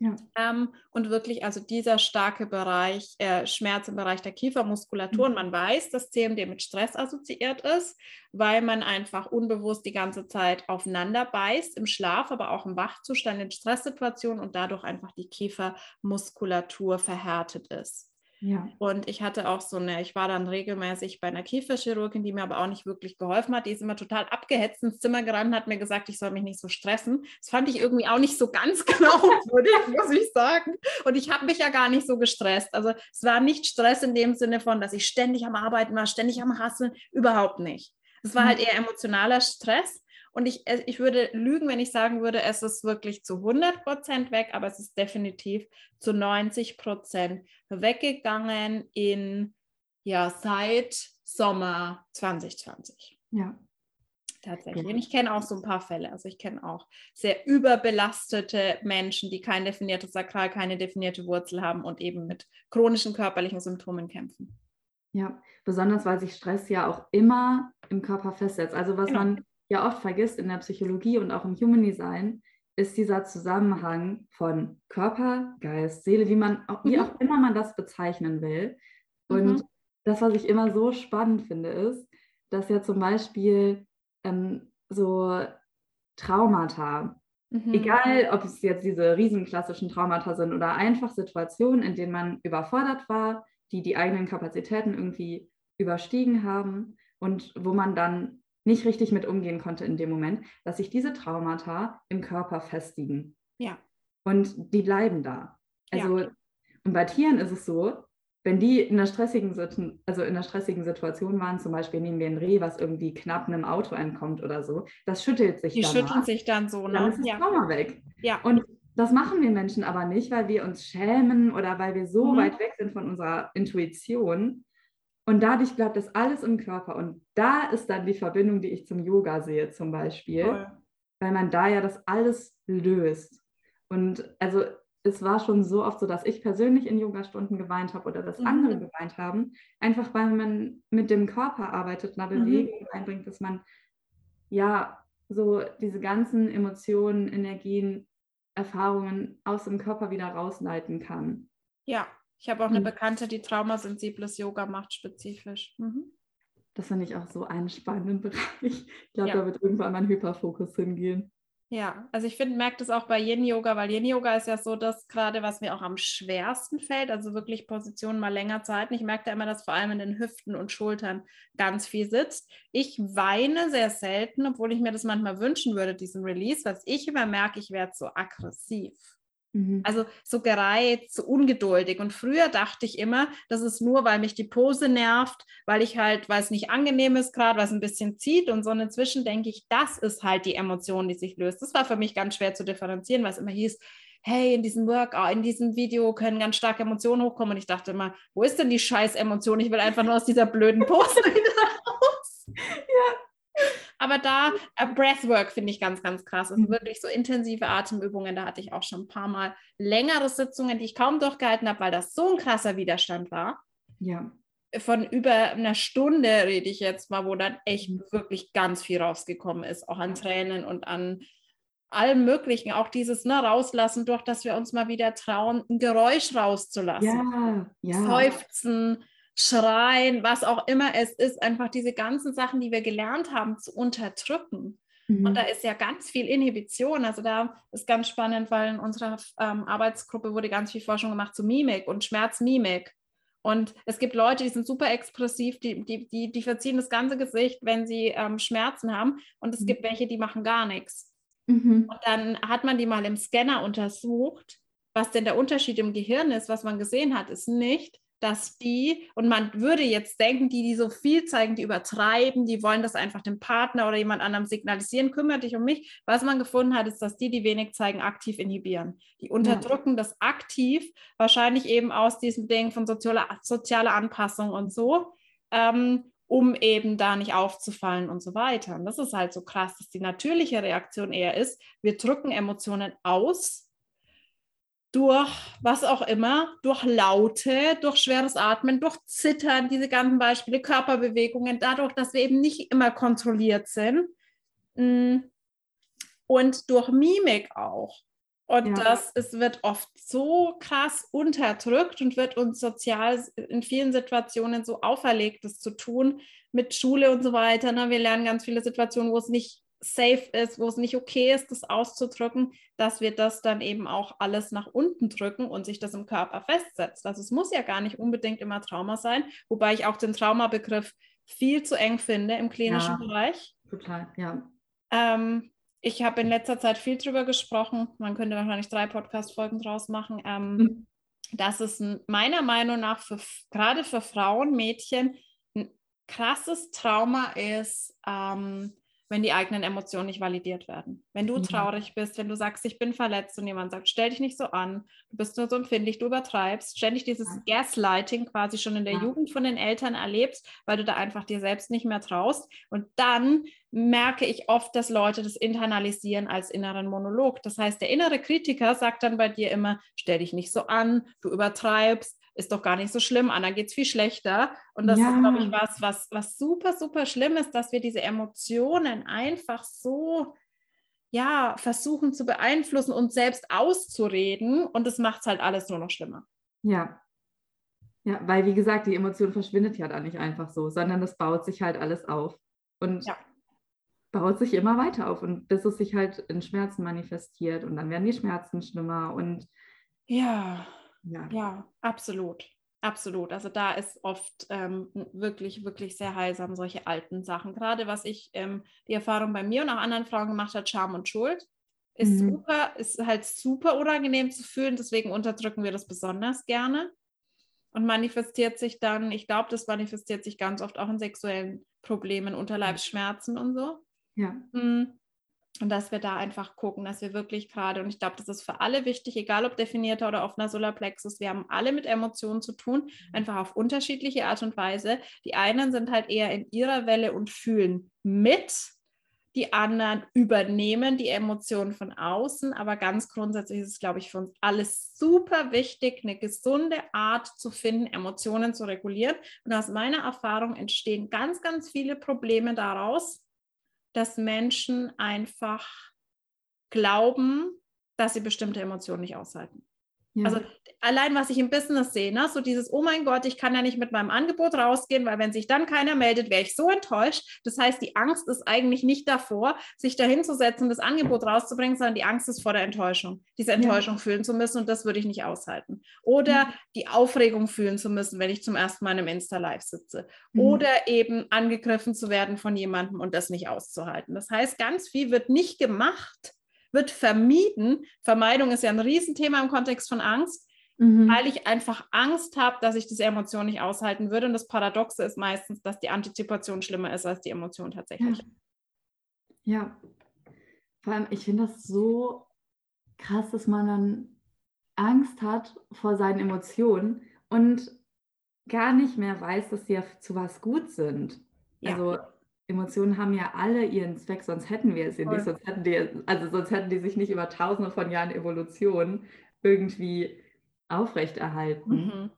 Ja. Ähm, und wirklich, also dieser starke Bereich, äh, Schmerz im Bereich der Kiefermuskulatur. Mhm. Und man weiß, dass CMD mit Stress assoziiert ist, weil man einfach unbewusst die ganze Zeit aufeinander beißt, im Schlaf, aber auch im Wachzustand, in Stresssituationen und dadurch einfach die Kiefermuskulatur verhärtet ist. Ja. Und ich hatte auch so eine, ich war dann regelmäßig bei einer Kieferchirurgin, die mir aber auch nicht wirklich geholfen hat. Die ist immer total abgehetzt ins Zimmer gerannt und hat mir gesagt, ich soll mich nicht so stressen. Das fand ich irgendwie auch nicht so ganz glaubwürdig, muss ich sagen. Und ich habe mich ja gar nicht so gestresst. Also es war nicht Stress in dem Sinne von, dass ich ständig am Arbeiten war, ständig am Hasseln, überhaupt nicht. Es war mhm. halt eher emotionaler Stress. Und ich, ich würde lügen, wenn ich sagen würde, es ist wirklich zu 100 Prozent weg, aber es ist definitiv zu 90 Prozent weggegangen in, ja, seit Sommer 2020. Ja. Tatsächlich. Und ich kenne auch so ein paar Fälle. Also ich kenne auch sehr überbelastete Menschen, die kein definiertes Sakral, keine definierte Wurzel haben und eben mit chronischen körperlichen Symptomen kämpfen. Ja, besonders weil sich Stress ja auch immer im Körper festsetzt. Also was genau. man ja oft vergisst in der Psychologie und auch im Human Design, ist dieser Zusammenhang von Körper, Geist, Seele, wie man wie mhm. auch immer man das bezeichnen will. Und mhm. das, was ich immer so spannend finde, ist, dass ja zum Beispiel ähm, so Traumata, mhm. egal ob es jetzt diese riesenklassischen Traumata sind oder einfach Situationen, in denen man überfordert war, die die eigenen Kapazitäten irgendwie überstiegen haben und wo man dann nicht richtig mit umgehen konnte in dem Moment, dass sich diese Traumata im Körper festigen. Ja. Und die bleiben da. Also, ja. und bei Tieren ist es so, wenn die in einer stressigen, also in einer stressigen Situation waren, zum Beispiel nehmen wir ein Reh, was irgendwie knapp einem Auto entkommt oder so, das schüttelt sich dann. Die schütteln sich dann so, ne? Dann ist das ja. Trauma weg. Ja. Und das machen wir Menschen aber nicht, weil wir uns schämen oder weil wir so mhm. weit weg sind von unserer Intuition, und dadurch bleibt das alles im Körper. Und da ist dann die Verbindung, die ich zum Yoga sehe, zum Beispiel, Voll. weil man da ja das alles löst. Und also es war schon so oft so, dass ich persönlich in Yogastunden geweint habe oder dass mhm. andere geweint haben, einfach weil man mit dem Körper arbeitet, einer mhm. Bewegung mhm. einbringt, dass man ja so diese ganzen Emotionen, Energien, Erfahrungen aus dem Körper wieder rausleiten kann. Ja, ich habe auch eine hm. Bekannte, die traumasensibles Yoga macht, spezifisch. Mhm. Das finde ich auch so einen spannenden Bereich. Ich glaube, ja. da wird irgendwann mein Hyperfokus hingehen. Ja, also ich finde, merkt es auch bei Yin Yoga, weil Yin Yoga ist ja so das gerade, was mir auch am schwersten fällt, also wirklich Positionen mal länger zu halten. Ich merke da immer, dass vor allem in den Hüften und Schultern ganz viel sitzt. Ich weine sehr selten, obwohl ich mir das manchmal wünschen würde, diesen Release, was ich immer merke, ich werde so aggressiv. Mhm. Also so gereizt, so ungeduldig. Und früher dachte ich immer, das ist nur, weil mich die Pose nervt, weil ich halt, weil es nicht angenehm ist gerade, weil es ein bisschen zieht. Und so und inzwischen denke ich, das ist halt die Emotion, die sich löst. Das war für mich ganz schwer zu differenzieren, weil es immer hieß, hey, in diesem Workout, in diesem Video können ganz starke Emotionen hochkommen. Und ich dachte immer, wo ist denn die scheiß Emotion? Ich will einfach nur aus dieser blöden Pose wieder raus. Ja, aber da, äh, Breathwork finde ich ganz, ganz krass. Also wirklich so intensive Atemübungen. Da hatte ich auch schon ein paar Mal längere Sitzungen, die ich kaum durchgehalten habe, weil das so ein krasser Widerstand war. Ja. Von über einer Stunde rede ich jetzt mal, wo dann echt wirklich ganz viel rausgekommen ist, auch an Tränen und an allem Möglichen. Auch dieses ne, Rauslassen, durch dass wir uns mal wieder trauen, ein Geräusch rauszulassen. Ja, ja. Seufzen, Schreien, was auch immer es ist, einfach diese ganzen Sachen, die wir gelernt haben, zu unterdrücken. Mhm. Und da ist ja ganz viel Inhibition. Also da ist ganz spannend, weil in unserer ähm, Arbeitsgruppe wurde ganz viel Forschung gemacht zu Mimik und Schmerzmimik. Und es gibt Leute, die sind super expressiv, die, die, die, die verziehen das ganze Gesicht, wenn sie ähm, Schmerzen haben. Und es mhm. gibt welche, die machen gar nichts. Mhm. Und dann hat man die mal im Scanner untersucht, was denn der Unterschied im Gehirn ist. Was man gesehen hat, ist nicht, dass die, und man würde jetzt denken, die, die so viel zeigen, die übertreiben, die wollen das einfach dem Partner oder jemand anderem signalisieren, kümmere dich um mich. Was man gefunden hat, ist, dass die, die wenig zeigen, aktiv inhibieren. Die unterdrücken ja. das aktiv, wahrscheinlich eben aus diesem Ding von sozialer, sozialer Anpassung und so. Ähm, um eben da nicht aufzufallen und so weiter. Und das ist halt so krass, dass die natürliche Reaktion eher ist, wir drücken Emotionen aus, durch was auch immer, durch Laute, durch schweres Atmen, durch Zittern, diese ganzen Beispiele, Körperbewegungen, dadurch, dass wir eben nicht immer kontrolliert sind mm, und durch Mimik auch. Und ja. das ist, wird oft so krass unterdrückt und wird uns sozial in vielen Situationen so auferlegt, das zu tun, mit Schule und so weiter. Ne? Wir lernen ganz viele Situationen, wo es nicht safe ist, wo es nicht okay ist, das auszudrücken, dass wir das dann eben auch alles nach unten drücken und sich das im Körper festsetzt. Also es muss ja gar nicht unbedingt immer Trauma sein, wobei ich auch den Traumabegriff viel zu eng finde im klinischen ja, Bereich. Total, ja. Ähm, ich habe in letzter Zeit viel drüber gesprochen. Man könnte wahrscheinlich drei Podcast-Folgen draus machen. Ähm, mhm. Dass es meiner Meinung nach für, gerade für Frauen, Mädchen ein krasses Trauma ist, ähm, wenn die eigenen Emotionen nicht validiert werden. Wenn du ja. traurig bist, wenn du sagst, ich bin verletzt und jemand sagt, stell dich nicht so an, du bist nur so empfindlich, du übertreibst, ständig dieses. Gaslighting quasi schon in der ja. Jugend von den Eltern erlebst, weil du da einfach dir selbst nicht mehr traust. Und dann merke ich oft, dass Leute das internalisieren als inneren Monolog. Das heißt, der innere Kritiker sagt dann bei dir immer, stell dich nicht so an, du übertreibst, ist doch gar nicht so schlimm, Anna geht es viel schlechter. Und das ja. ist, glaube ich, was, was, was super, super schlimm ist, dass wir diese Emotionen einfach so ja, versuchen zu beeinflussen und selbst auszureden. Und das macht es halt alles nur noch schlimmer. Ja. Ja, weil wie gesagt, die Emotion verschwindet ja da nicht einfach so, sondern das baut sich halt alles auf. Und ja. baut sich immer weiter auf und bis es sich halt in Schmerzen manifestiert und dann werden die Schmerzen schlimmer und ja. Ja, ja absolut. Absolut. Also da ist oft ähm, wirklich, wirklich sehr heilsam, solche alten Sachen. Gerade was ich, ähm, die Erfahrung bei mir und auch anderen Frauen gemacht hat, Scham und Schuld, ist mhm. super, ist halt super unangenehm zu fühlen. Deswegen unterdrücken wir das besonders gerne. Und manifestiert sich dann, ich glaube, das manifestiert sich ganz oft auch in sexuellen Problemen, Unterleibsschmerzen und so. Ja. Mhm. Und dass wir da einfach gucken, dass wir wirklich gerade, und ich glaube, das ist für alle wichtig, egal ob definierter oder offener Solarplexus, wir haben alle mit Emotionen zu tun, einfach auf unterschiedliche Art und Weise. Die einen sind halt eher in ihrer Welle und fühlen mit, die anderen übernehmen die Emotionen von außen, aber ganz grundsätzlich ist es, glaube ich, für uns alles super wichtig, eine gesunde Art zu finden, Emotionen zu regulieren. Und aus meiner Erfahrung entstehen ganz, ganz viele Probleme daraus, dass Menschen einfach glauben, dass sie bestimmte Emotionen nicht aushalten. Ja. Also allein was ich im Business sehe, ne? so dieses, oh mein Gott, ich kann ja nicht mit meinem Angebot rausgehen, weil wenn sich dann keiner meldet, wäre ich so enttäuscht. Das heißt, die Angst ist eigentlich nicht davor, sich dahinzusetzen, das Angebot rauszubringen, sondern die Angst ist vor der Enttäuschung, diese Enttäuschung ja. fühlen zu müssen und das würde ich nicht aushalten. Oder ja. die Aufregung fühlen zu müssen, wenn ich zum ersten Mal in einem Insta-Live sitze. Mhm. Oder eben angegriffen zu werden von jemandem und das nicht auszuhalten. Das heißt, ganz viel wird nicht gemacht, wird vermieden. Vermeidung ist ja ein Riesenthema im Kontext von Angst, mhm. weil ich einfach Angst habe, dass ich diese Emotion nicht aushalten würde. Und das Paradoxe ist meistens, dass die Antizipation schlimmer ist als die Emotion tatsächlich. Ja, ja. vor allem, ich finde das so krass, dass man dann Angst hat vor seinen Emotionen und gar nicht mehr weiß, dass sie ja zu was gut sind. Ja. Also Emotionen haben ja alle ihren Zweck, sonst hätten wir sie nicht, sonst hätten die, also sonst hätten die sich nicht über tausende von Jahren Evolution irgendwie aufrechterhalten. Mhm.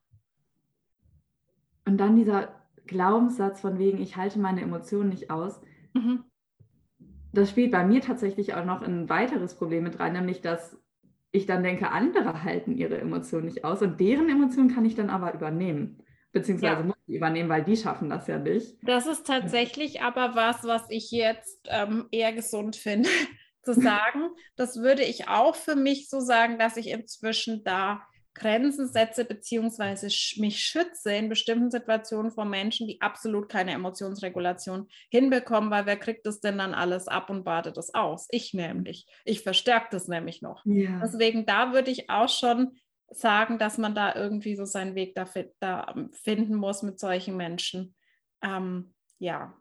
Und dann dieser Glaubenssatz von wegen, ich halte meine Emotionen nicht aus, mhm. das spielt bei mir tatsächlich auch noch ein weiteres Problem mit rein, nämlich dass ich dann denke, andere halten ihre Emotionen nicht aus und deren Emotionen kann ich dann aber übernehmen beziehungsweise ja. muss ich übernehmen, weil die schaffen das ja nicht. Das ist tatsächlich aber was, was ich jetzt ähm, eher gesund finde zu sagen. Das würde ich auch für mich so sagen, dass ich inzwischen da Grenzen setze beziehungsweise mich schütze in bestimmten Situationen vor Menschen, die absolut keine Emotionsregulation hinbekommen, weil wer kriegt das denn dann alles ab und badet das aus? Ich nämlich. Ich verstärke das nämlich noch. Ja. Deswegen da würde ich auch schon sagen, dass man da irgendwie so seinen Weg da, da ähm, finden muss mit solchen Menschen. Ähm, ja,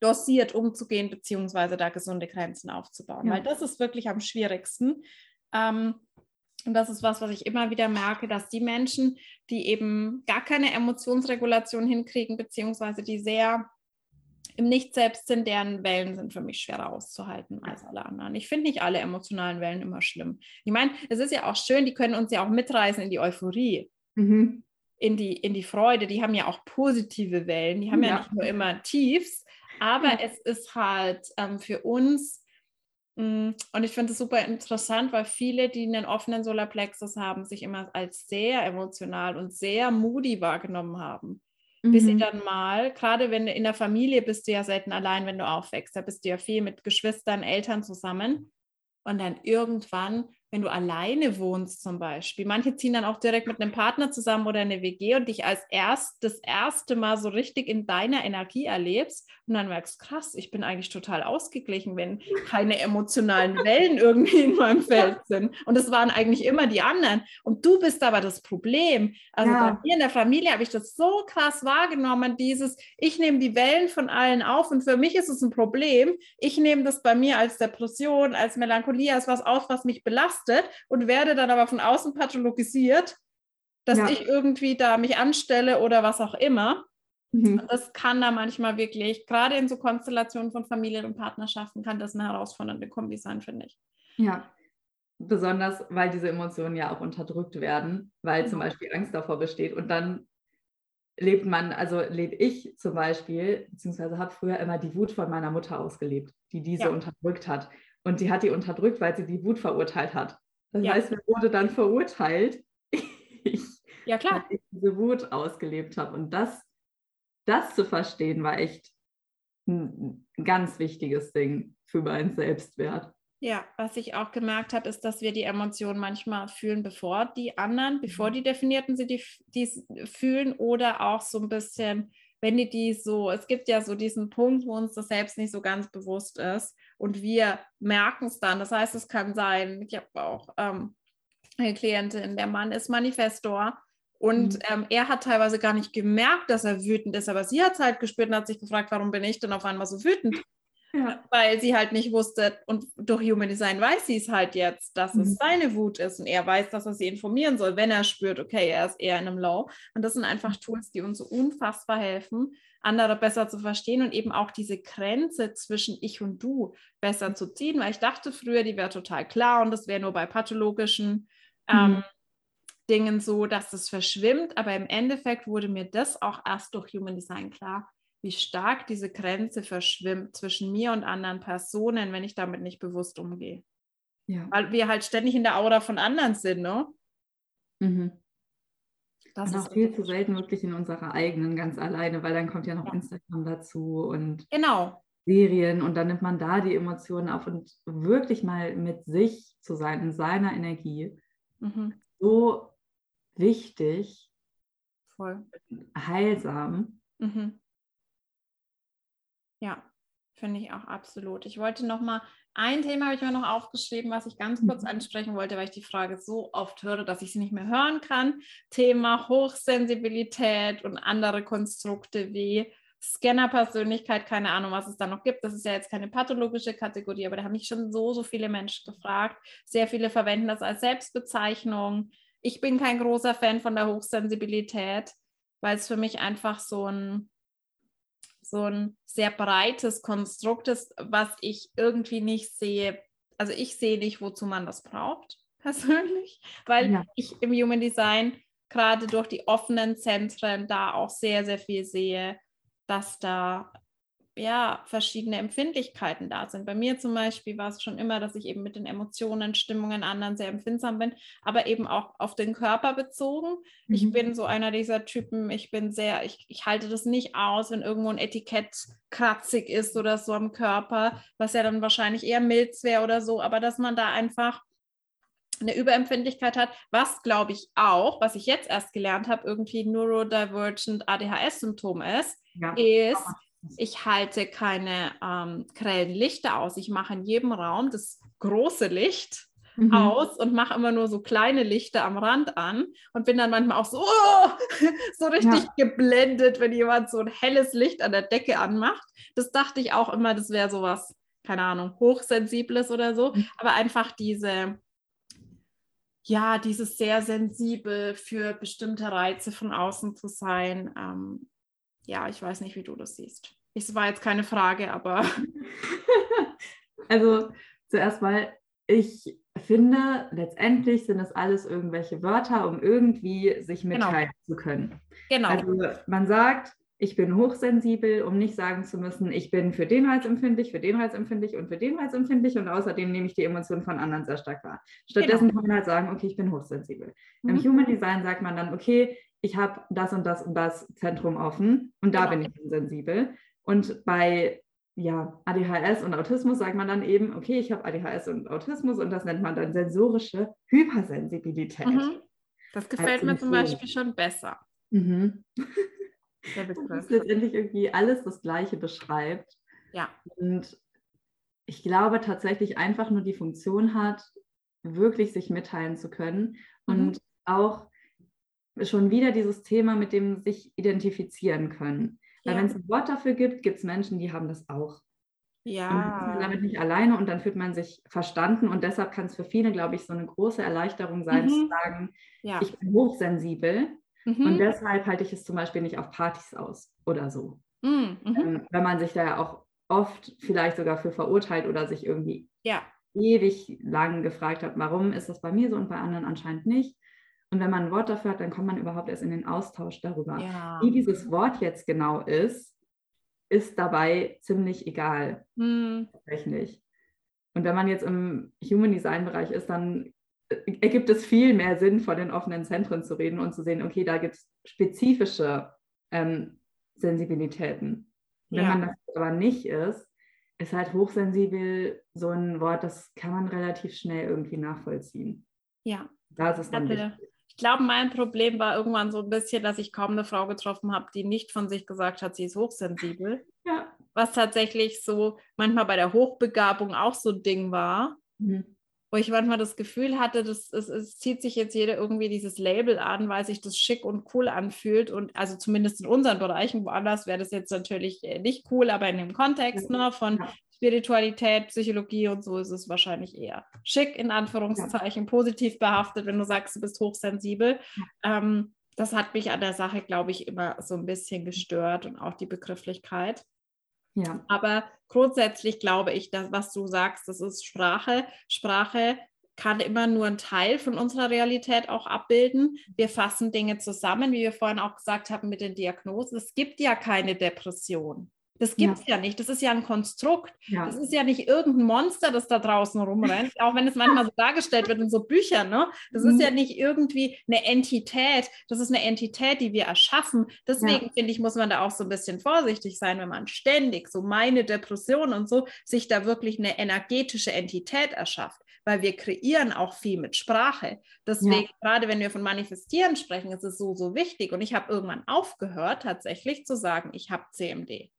dosiert umzugehen, beziehungsweise da gesunde Grenzen aufzubauen. Ja. Weil das ist wirklich am schwierigsten. Ähm, und das ist was, was ich immer wieder merke, dass die Menschen, die eben gar keine Emotionsregulation hinkriegen, beziehungsweise die sehr im Nicht-Selbst sind, deren Wellen sind für mich schwerer auszuhalten als alle anderen. Ich finde nicht alle emotionalen Wellen immer schlimm. Ich meine, es ist ja auch schön, die können uns ja auch mitreißen in die Euphorie, mhm. in, die, in die Freude. Die haben ja auch positive Wellen, die haben ja, ja nicht nur immer Tiefs, aber ja. es ist halt ähm, für uns, mm, und ich finde es super interessant, weil viele, die einen offenen Solarplexus haben, sich immer als sehr emotional und sehr moody wahrgenommen haben. Mhm. bis sie mhm. dann mal, gerade wenn du in der Familie bist du ja selten allein, wenn du aufwächst, da bist du ja viel mit Geschwistern, Eltern zusammen. Und dann irgendwann wenn du alleine wohnst zum Beispiel. Manche ziehen dann auch direkt mit einem Partner zusammen oder eine WG und dich als erst das erste Mal so richtig in deiner Energie erlebst und dann merkst, krass, ich bin eigentlich total ausgeglichen, wenn keine emotionalen Wellen irgendwie in meinem Feld sind. Und es waren eigentlich immer die anderen. Und du bist aber das Problem. Also ja. bei mir in der Familie habe ich das so krass wahrgenommen, dieses, ich nehme die Wellen von allen auf und für mich ist es ein Problem. Ich nehme das bei mir als Depression, als Melancholie, als was auf, was mich belastet belastet und werde dann aber von außen pathologisiert, dass ja. ich irgendwie da mich anstelle oder was auch immer. Mhm. Und das kann da manchmal wirklich, gerade in so Konstellationen von Familien und Partnerschaften, kann das eine herausfordernde Kombi sein, finde ich. Ja, besonders weil diese Emotionen ja auch unterdrückt werden, weil zum Beispiel Angst davor besteht und dann lebt man, also lebe ich zum Beispiel, beziehungsweise habe früher immer die Wut von meiner Mutter ausgelebt, die diese ja. unterdrückt hat. Und die hat die unterdrückt, weil sie die Wut verurteilt hat. Das ja. heißt, mir wurde dann verurteilt, ich, ja, klar. ich diese Wut ausgelebt habe. Und das, das zu verstehen, war echt ein ganz wichtiges Ding für meinen Selbstwert. Ja, was ich auch gemerkt habe, ist, dass wir die Emotionen manchmal fühlen, bevor die anderen, bevor mhm. die Definierten sie die, die fühlen oder auch so ein bisschen, wenn die die so, es gibt ja so diesen Punkt, wo uns das selbst nicht so ganz bewusst ist und wir merken es dann. Das heißt, es kann sein, ich habe auch ähm, eine Klientin, der Mann ist Manifestor und mhm. ähm, er hat teilweise gar nicht gemerkt, dass er wütend ist, aber sie hat es halt gespürt und hat sich gefragt, warum bin ich denn auf einmal so wütend? Ja. Weil sie halt nicht wusste, und durch Human Design weiß sie es halt jetzt, dass mhm. es seine Wut ist und er weiß, dass er sie informieren soll, wenn er spürt, okay, er ist eher in einem Low. Und das sind einfach Tools, die uns so unfassbar helfen, andere besser zu verstehen und eben auch diese Grenze zwischen ich und du besser zu ziehen, weil ich dachte früher, die wäre total klar und das wäre nur bei pathologischen ähm, mhm. Dingen so, dass das verschwimmt, aber im Endeffekt wurde mir das auch erst durch Human Design klar, wie stark diese Grenze verschwimmt zwischen mir und anderen Personen, wenn ich damit nicht bewusst umgehe. Ja. Weil wir halt ständig in der Aura von anderen sind, ne? Mhm. Das und auch viel zu selten wirklich in unserer eigenen ganz alleine, weil dann kommt ja noch ja. Instagram dazu und genau. Serien und dann nimmt man da die Emotionen auf und wirklich mal mit sich zu sein, in seiner Energie. Mhm. So wichtig, Voll. heilsam. Mhm. Ja, finde ich auch absolut. Ich wollte noch mal ein Thema habe ich mir noch aufgeschrieben, was ich ganz kurz mhm. ansprechen wollte, weil ich die Frage so oft höre, dass ich sie nicht mehr hören kann. Thema Hochsensibilität und andere Konstrukte wie Scanner-Persönlichkeit, keine Ahnung, was es da noch gibt. Das ist ja jetzt keine pathologische Kategorie, aber da haben mich schon so, so viele Menschen gefragt. Sehr viele verwenden das als Selbstbezeichnung. Ich bin kein großer Fan von der Hochsensibilität, weil es für mich einfach so ein so ein sehr breites Konstrukt ist, was ich irgendwie nicht sehe. Also ich sehe nicht, wozu man das braucht, persönlich, weil ja. ich im Human Design gerade durch die offenen Zentren da auch sehr, sehr viel sehe, dass da ja, verschiedene Empfindlichkeiten da sind. Bei mir zum Beispiel war es schon immer, dass ich eben mit den Emotionen, Stimmungen anderen sehr empfindsam bin, aber eben auch auf den Körper bezogen. Mhm. Ich bin so einer dieser Typen, ich bin sehr, ich, ich halte das nicht aus, wenn irgendwo ein Etikett kratzig ist oder so am Körper, was ja dann wahrscheinlich eher Milz wäre oder so, aber dass man da einfach eine Überempfindlichkeit hat, was glaube ich auch, was ich jetzt erst gelernt habe, irgendwie Neurodivergent ADHS-Symptom ist, ja. ist, ich halte keine ähm, grellen Lichter aus. Ich mache in jedem Raum das große Licht mhm. aus und mache immer nur so kleine Lichter am Rand an und bin dann manchmal auch so, oh, so richtig ja. geblendet, wenn jemand so ein helles Licht an der Decke anmacht. Das dachte ich auch immer, das wäre sowas, keine Ahnung, hochsensibles oder so. Mhm. Aber einfach diese, ja, dieses sehr sensibel für bestimmte Reize von außen zu sein, ähm, ja, ich weiß nicht, wie du das siehst. Es war jetzt keine Frage, aber. also zuerst mal, ich finde, letztendlich sind es alles irgendwelche Wörter, um irgendwie sich genau. mitteilen genau. zu können. Genau. Also man sagt, ich bin hochsensibel, um nicht sagen zu müssen, ich bin für den Reiz empfindlich, für den Reiz empfindlich und für den Reiz empfindlich und außerdem nehme ich die Emotionen von anderen sehr stark wahr. Stattdessen genau. kann man halt sagen, okay, ich bin hochsensibel. Mhm. Im Human Design sagt man dann, okay, ich habe das und das und das Zentrum offen und da genau. bin ich sensibel. Und bei ja, ADHS und Autismus sagt man dann eben, okay, ich habe ADHS und Autismus und das nennt man dann sensorische Hypersensibilität. Mhm. Das gefällt mir zum Beispiel schon besser. Mhm. Der Begriff. Das letztendlich irgendwie alles das Gleiche beschreibt. Ja. Und ich glaube tatsächlich einfach nur die Funktion hat, wirklich sich mitteilen zu können mhm. und auch schon wieder dieses Thema mit dem sich identifizieren können. Weil ja. wenn es ein Wort dafür gibt, gibt es Menschen, die haben das auch. Ja. Und man damit nicht alleine und dann fühlt man sich verstanden und deshalb kann es für viele, glaube ich, so eine große Erleichterung sein, mhm. zu sagen, ja. ich bin hochsensibel Mhm. Und deshalb halte ich es zum Beispiel nicht auf Partys aus oder so. Mhm. mhm. Ähm, wenn man sich da ja auch oft vielleicht sogar für verurteilt oder sich irgendwie ja. ewig lang gefragt hat, warum ist das bei mir so und bei anderen anscheinend nicht. Und wenn man ein Wort dafür hat, dann kommt man überhaupt erst in den Austausch darüber. Ja. Wie dieses Wort jetzt genau ist, ist dabei ziemlich egal. Mhm. Tatsächlich. Und wenn man jetzt im Human Design Bereich ist, dann ergibt es viel mehr Sinn, von den offenen Zentren zu reden und zu sehen, okay, da gibt es spezifische ähm, Sensibilitäten. Wenn ja. man das aber nicht ist, ist halt hochsensibel so ein Wort, das kann man relativ schnell irgendwie nachvollziehen. Ja. Da ist es dann Hatte, Ich glaube, mein Problem war irgendwann so ein bisschen, dass ich kaum eine Frau getroffen habe, die nicht von sich gesagt hat, sie ist hochsensibel. Ja. Was tatsächlich so manchmal bei der Hochbegabung auch so ein Ding war. Mhm wo ich manchmal das Gefühl hatte, dass es, es, zieht sich jetzt jeder irgendwie dieses Label an, weil sich das schick und cool anfühlt. Und also zumindest in unseren Bereichen, woanders wäre das jetzt natürlich äh, nicht cool, aber in dem Kontext ne, von. Spiritualität, Psychologie und so ist es wahrscheinlich eher schick, in Anführungszeichen, ja. positiv behaftet, wenn du sagst, du bist hochsensibel. Ähm, das hat mich an der Sache, glaube ich, immer so ein bisschen gestört und auch die Begrifflichkeit. Ja. Aber grundsätzlich glaube ich, dass was du sagst, das ist Sprache. Sprache kann immer nur einen Teil von unserer Realität auch abbilden. Wir fassen Dinge zusammen, wie wir vorhin auch gesagt haben mit den Diagnosen. Es gibt ja keine Depression. Das gibt es ja. ja. nicht. Das ist ja ein Konstrukt. Ja. Das ist ja nicht irgendein Monster, das da draußen rumrennt, auch wenn es manchmal so dargestellt wird in so Büchern. Ne? Das mhm. ist ja nicht irgendwie eine Entität. Das ist eine Entität, die wir erschaffen. Deswegen ja. finde ich, muss man da auch so ein bisschen vorsichtig sein, wenn man ständig so meine Depression und so sich da wirklich eine energetische Entität erschafft weil wir kreieren auch viel mit Sprache. Deswegen, gerade wenn wir von Manifestieren sprechen, ist es so, so wichtig. Und ich habe irgendwann aufgehört, tatsächlich zu sagen, ich habe CMD.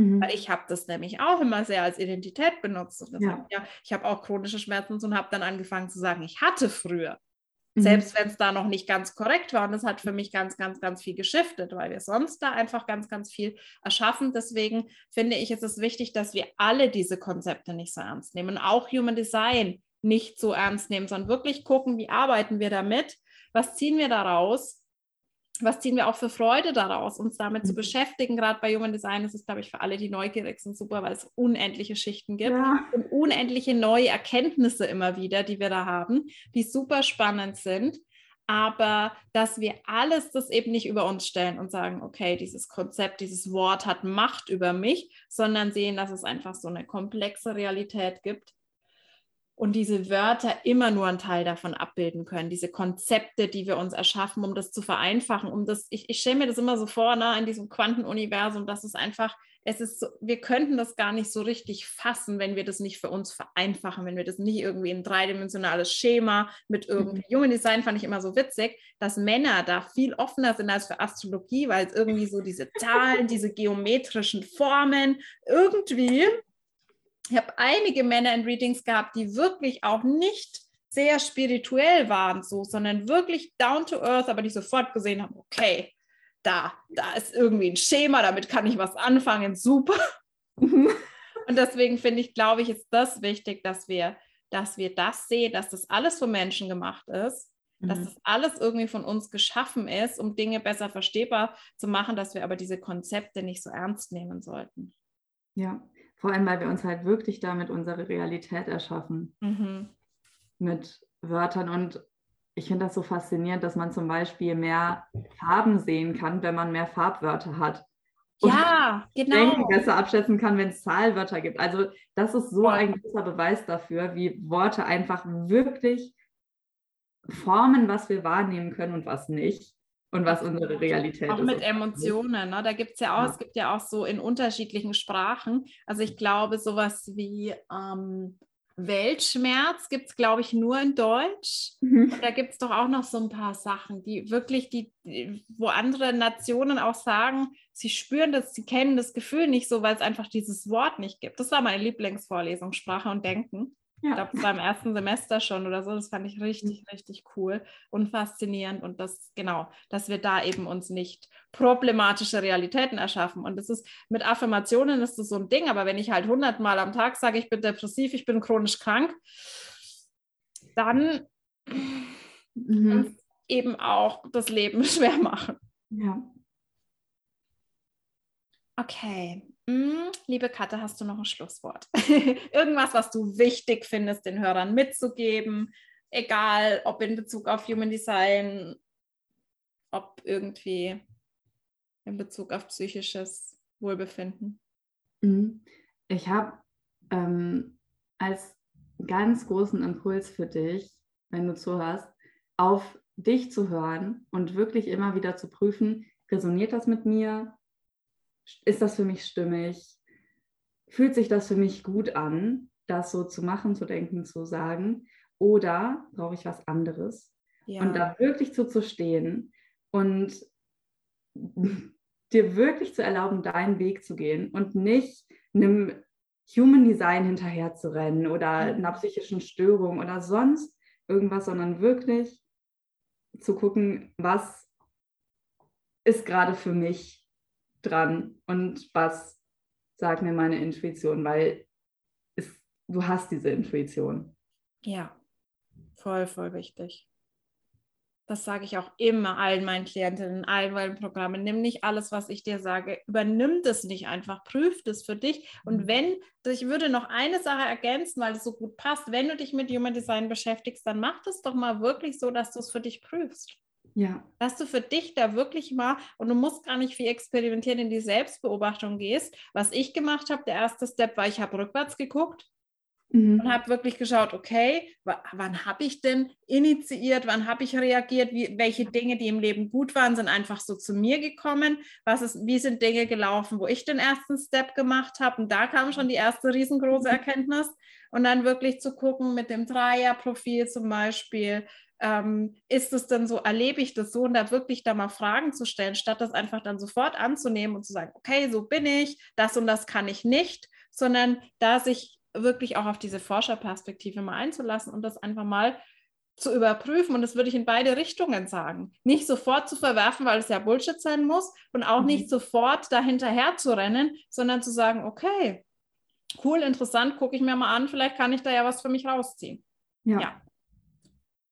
Mhm. Weil ich habe das nämlich auch immer sehr als Identität benutzt. Und ja. ja ich habe auch chronische Schmerzen und habe dann angefangen zu sagen, ich hatte früher. Mhm. Selbst wenn es da noch nicht ganz korrekt war. Und das hat für mich ganz, ganz, ganz viel geschiftet, weil wir sonst da einfach ganz, ganz viel erschaffen. Deswegen finde ich, ist es wichtig, dass wir alle diese Konzepte nicht so ernst nehmen. Und auch Human Design nicht so ernst nehmen, sondern wirklich gucken, wie arbeiten wir damit, was ziehen wir daraus was ziehen wir auch für Freude daraus, uns damit zu mhm. beschäftigen. Gerade bei Human Design ist es, glaube ich, für alle, die neugierig sind, super, weil es unendliche Schichten gibt ja. und unendliche neue Erkenntnisse immer wieder, die wir da haben, die super spannend sind. Aber dass wir alles das eben nicht über uns stellen und sagen, okay, dieses Konzept, dieses Wort hat Macht über mich, sondern sehen, dass es einfach so eine komplexe Realität gibt und diese Wörter immer nur einen Teil davon abbilden können, diese Konzepte, die wir uns erschaffen, um das zu vereinfachen, um das, ich, ich stelle mir das immer so vor, ne, in diesem Quantenuniversum, dass es einfach, es ist so, wir könnten das gar nicht so richtig fassen, wenn wir das nicht für uns vereinfachen, wenn wir das nicht irgendwie ein dreidimensionales Schema mit irgendwie, mhm. Human Design fand ich immer so witzig, dass Männer da viel offener sind als für Astrologie, weil es irgendwie so diese Zahlen, diese geometrischen Formen irgendwie ich habe einige Männer in Readings gehabt, die wirklich auch nicht sehr spirituell waren, so, sondern wirklich down to earth, aber die sofort gesehen haben, okay, da, da ist irgendwie ein Schema, damit kann ich was anfangen, super. Und deswegen finde ich, glaube ich, ist das wichtig, dass wir, dass wir das sehen, dass das alles von Menschen gemacht ist, mhm. dass das alles irgendwie von uns geschaffen ist, um Dinge besser verstehbar zu machen, dass wir aber diese Konzepte nicht so ernst nehmen sollten. Ja, vor allem, weil wir uns halt wirklich damit unsere Realität erschaffen. Mhm. Mit Wörtern. Und ich finde das so faszinierend, dass man zum Beispiel mehr Farben sehen kann, wenn man mehr Farbwörter hat. ja, genau. Denken besser abschätzen kann, wenn es Zahlwörter gibt. Also das ist so ein großer Beweis dafür, wie Worte einfach wirklich formen, was wir wahrnehmen können und was nicht und was unsere Realität auch ist. Auch mit Emotionen, ne? da gibt es ja auch, ja. es gibt ja auch so in unterschiedlichen Sprachen, also ich glaube sowas wie ähm, Weltschmerz gibt es, glaube ich, nur in Deutsch. Mhm. Da gibt es doch auch noch so ein paar Sachen, die wirklich, die, wo andere Nationen auch sagen, sie spüren das, sie kennen das Gefühl nicht so, weil es einfach dieses Wort nicht gibt. Das war meine Lieblingsvorlesung, Sprache und Denken. Ja. Ich glaube, das war im ersten Semester schon oder so. Das fand ich richtig, richtig cool und faszinierend. Und das, genau, dass wir da eben uns nicht problematische Realitäten erschaffen. Und das ist mit Affirmationen ist das so ein Ding, aber wenn ich halt hundertmal am Tag sage, ich bin depressiv, ich bin chronisch krank, dann mhm. eben auch das Leben schwer machen. Ja. Okay, hm, liebe Katze, hast du noch ein Schlusswort? Irgendwas, was du wichtig findest, den Hörern mitzugeben, egal ob in Bezug auf Human Design, ob irgendwie in Bezug auf psychisches Wohlbefinden? Hm, ich habe ähm, als ganz großen Impuls für dich, wenn du zuhörst, auf dich zu hören und wirklich immer wieder zu prüfen, resoniert das mit mir? Ist das für mich stimmig? Fühlt sich das für mich gut an, das so zu machen, zu denken, zu sagen? Oder brauche ich was anderes? Ja. Und da wirklich zu, zu stehen und dir wirklich zu erlauben, deinen Weg zu gehen und nicht einem Human Design hinterher zu rennen oder einer psychischen Störung oder sonst irgendwas, sondern wirklich zu gucken, was ist gerade für mich dran und was sagt mir meine Intuition, weil es, du hast diese Intuition. Ja, voll, voll wichtig. Das sage ich auch immer allen meinen Klientinnen, allen meinen Programmen. Nimm nicht alles, was ich dir sage, übernimm das nicht einfach, prüf das für dich. Und mhm. wenn, ich würde noch eine Sache ergänzen, weil es so gut passt, wenn du dich mit Human Design beschäftigst, dann mach das doch mal wirklich so, dass du es für dich prüfst. Ja. Dass du für dich da wirklich mal, und du musst gar nicht viel experimentieren, in die Selbstbeobachtung gehst. Was ich gemacht habe, der erste Step war, ich habe rückwärts geguckt mhm. und habe wirklich geschaut, okay, wann habe ich denn initiiert, wann habe ich reagiert, wie, welche Dinge, die im Leben gut waren, sind einfach so zu mir gekommen, was ist, wie sind Dinge gelaufen, wo ich den ersten Step gemacht habe und da kam schon die erste riesengroße mhm. Erkenntnis und dann wirklich zu gucken mit dem Dreierprofil zum Beispiel, ähm, ist es denn so, erlebe ich das so und da wirklich da mal Fragen zu stellen, statt das einfach dann sofort anzunehmen und zu sagen, okay, so bin ich, das und das kann ich nicht, sondern da sich wirklich auch auf diese Forscherperspektive mal einzulassen und das einfach mal zu überprüfen und das würde ich in beide Richtungen sagen. Nicht sofort zu verwerfen, weil es ja Bullshit sein muss und auch mhm. nicht sofort dahinterher zu rennen, sondern zu sagen, okay, cool, interessant, gucke ich mir mal an, vielleicht kann ich da ja was für mich rausziehen. Ja. ja.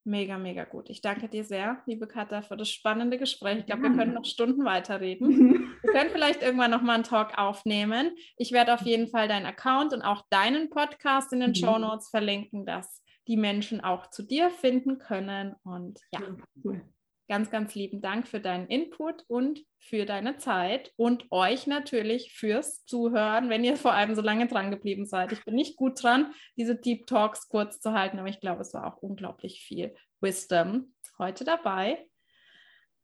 Mega, mega gut. Ich danke dir sehr, liebe Katha, für das spannende Gespräch. Ich glaube, wir können noch Stunden weiterreden. wir können vielleicht irgendwann noch mal einen Talk aufnehmen. Ich werde auf jeden Fall deinen Account und auch deinen Podcast in den mhm. Show Notes verlinken, dass die Menschen auch zu dir finden können. Und ja, cool. Ganz, ganz lieben Dank für deinen Input und für deine Zeit und euch natürlich fürs Zuhören, wenn ihr vor allem so lange dran geblieben seid. Ich bin nicht gut dran, diese Deep Talks kurz zu halten, aber ich glaube, es war auch unglaublich viel Wisdom heute dabei.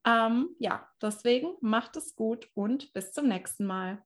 Ähm, ja, deswegen macht es gut und bis zum nächsten Mal.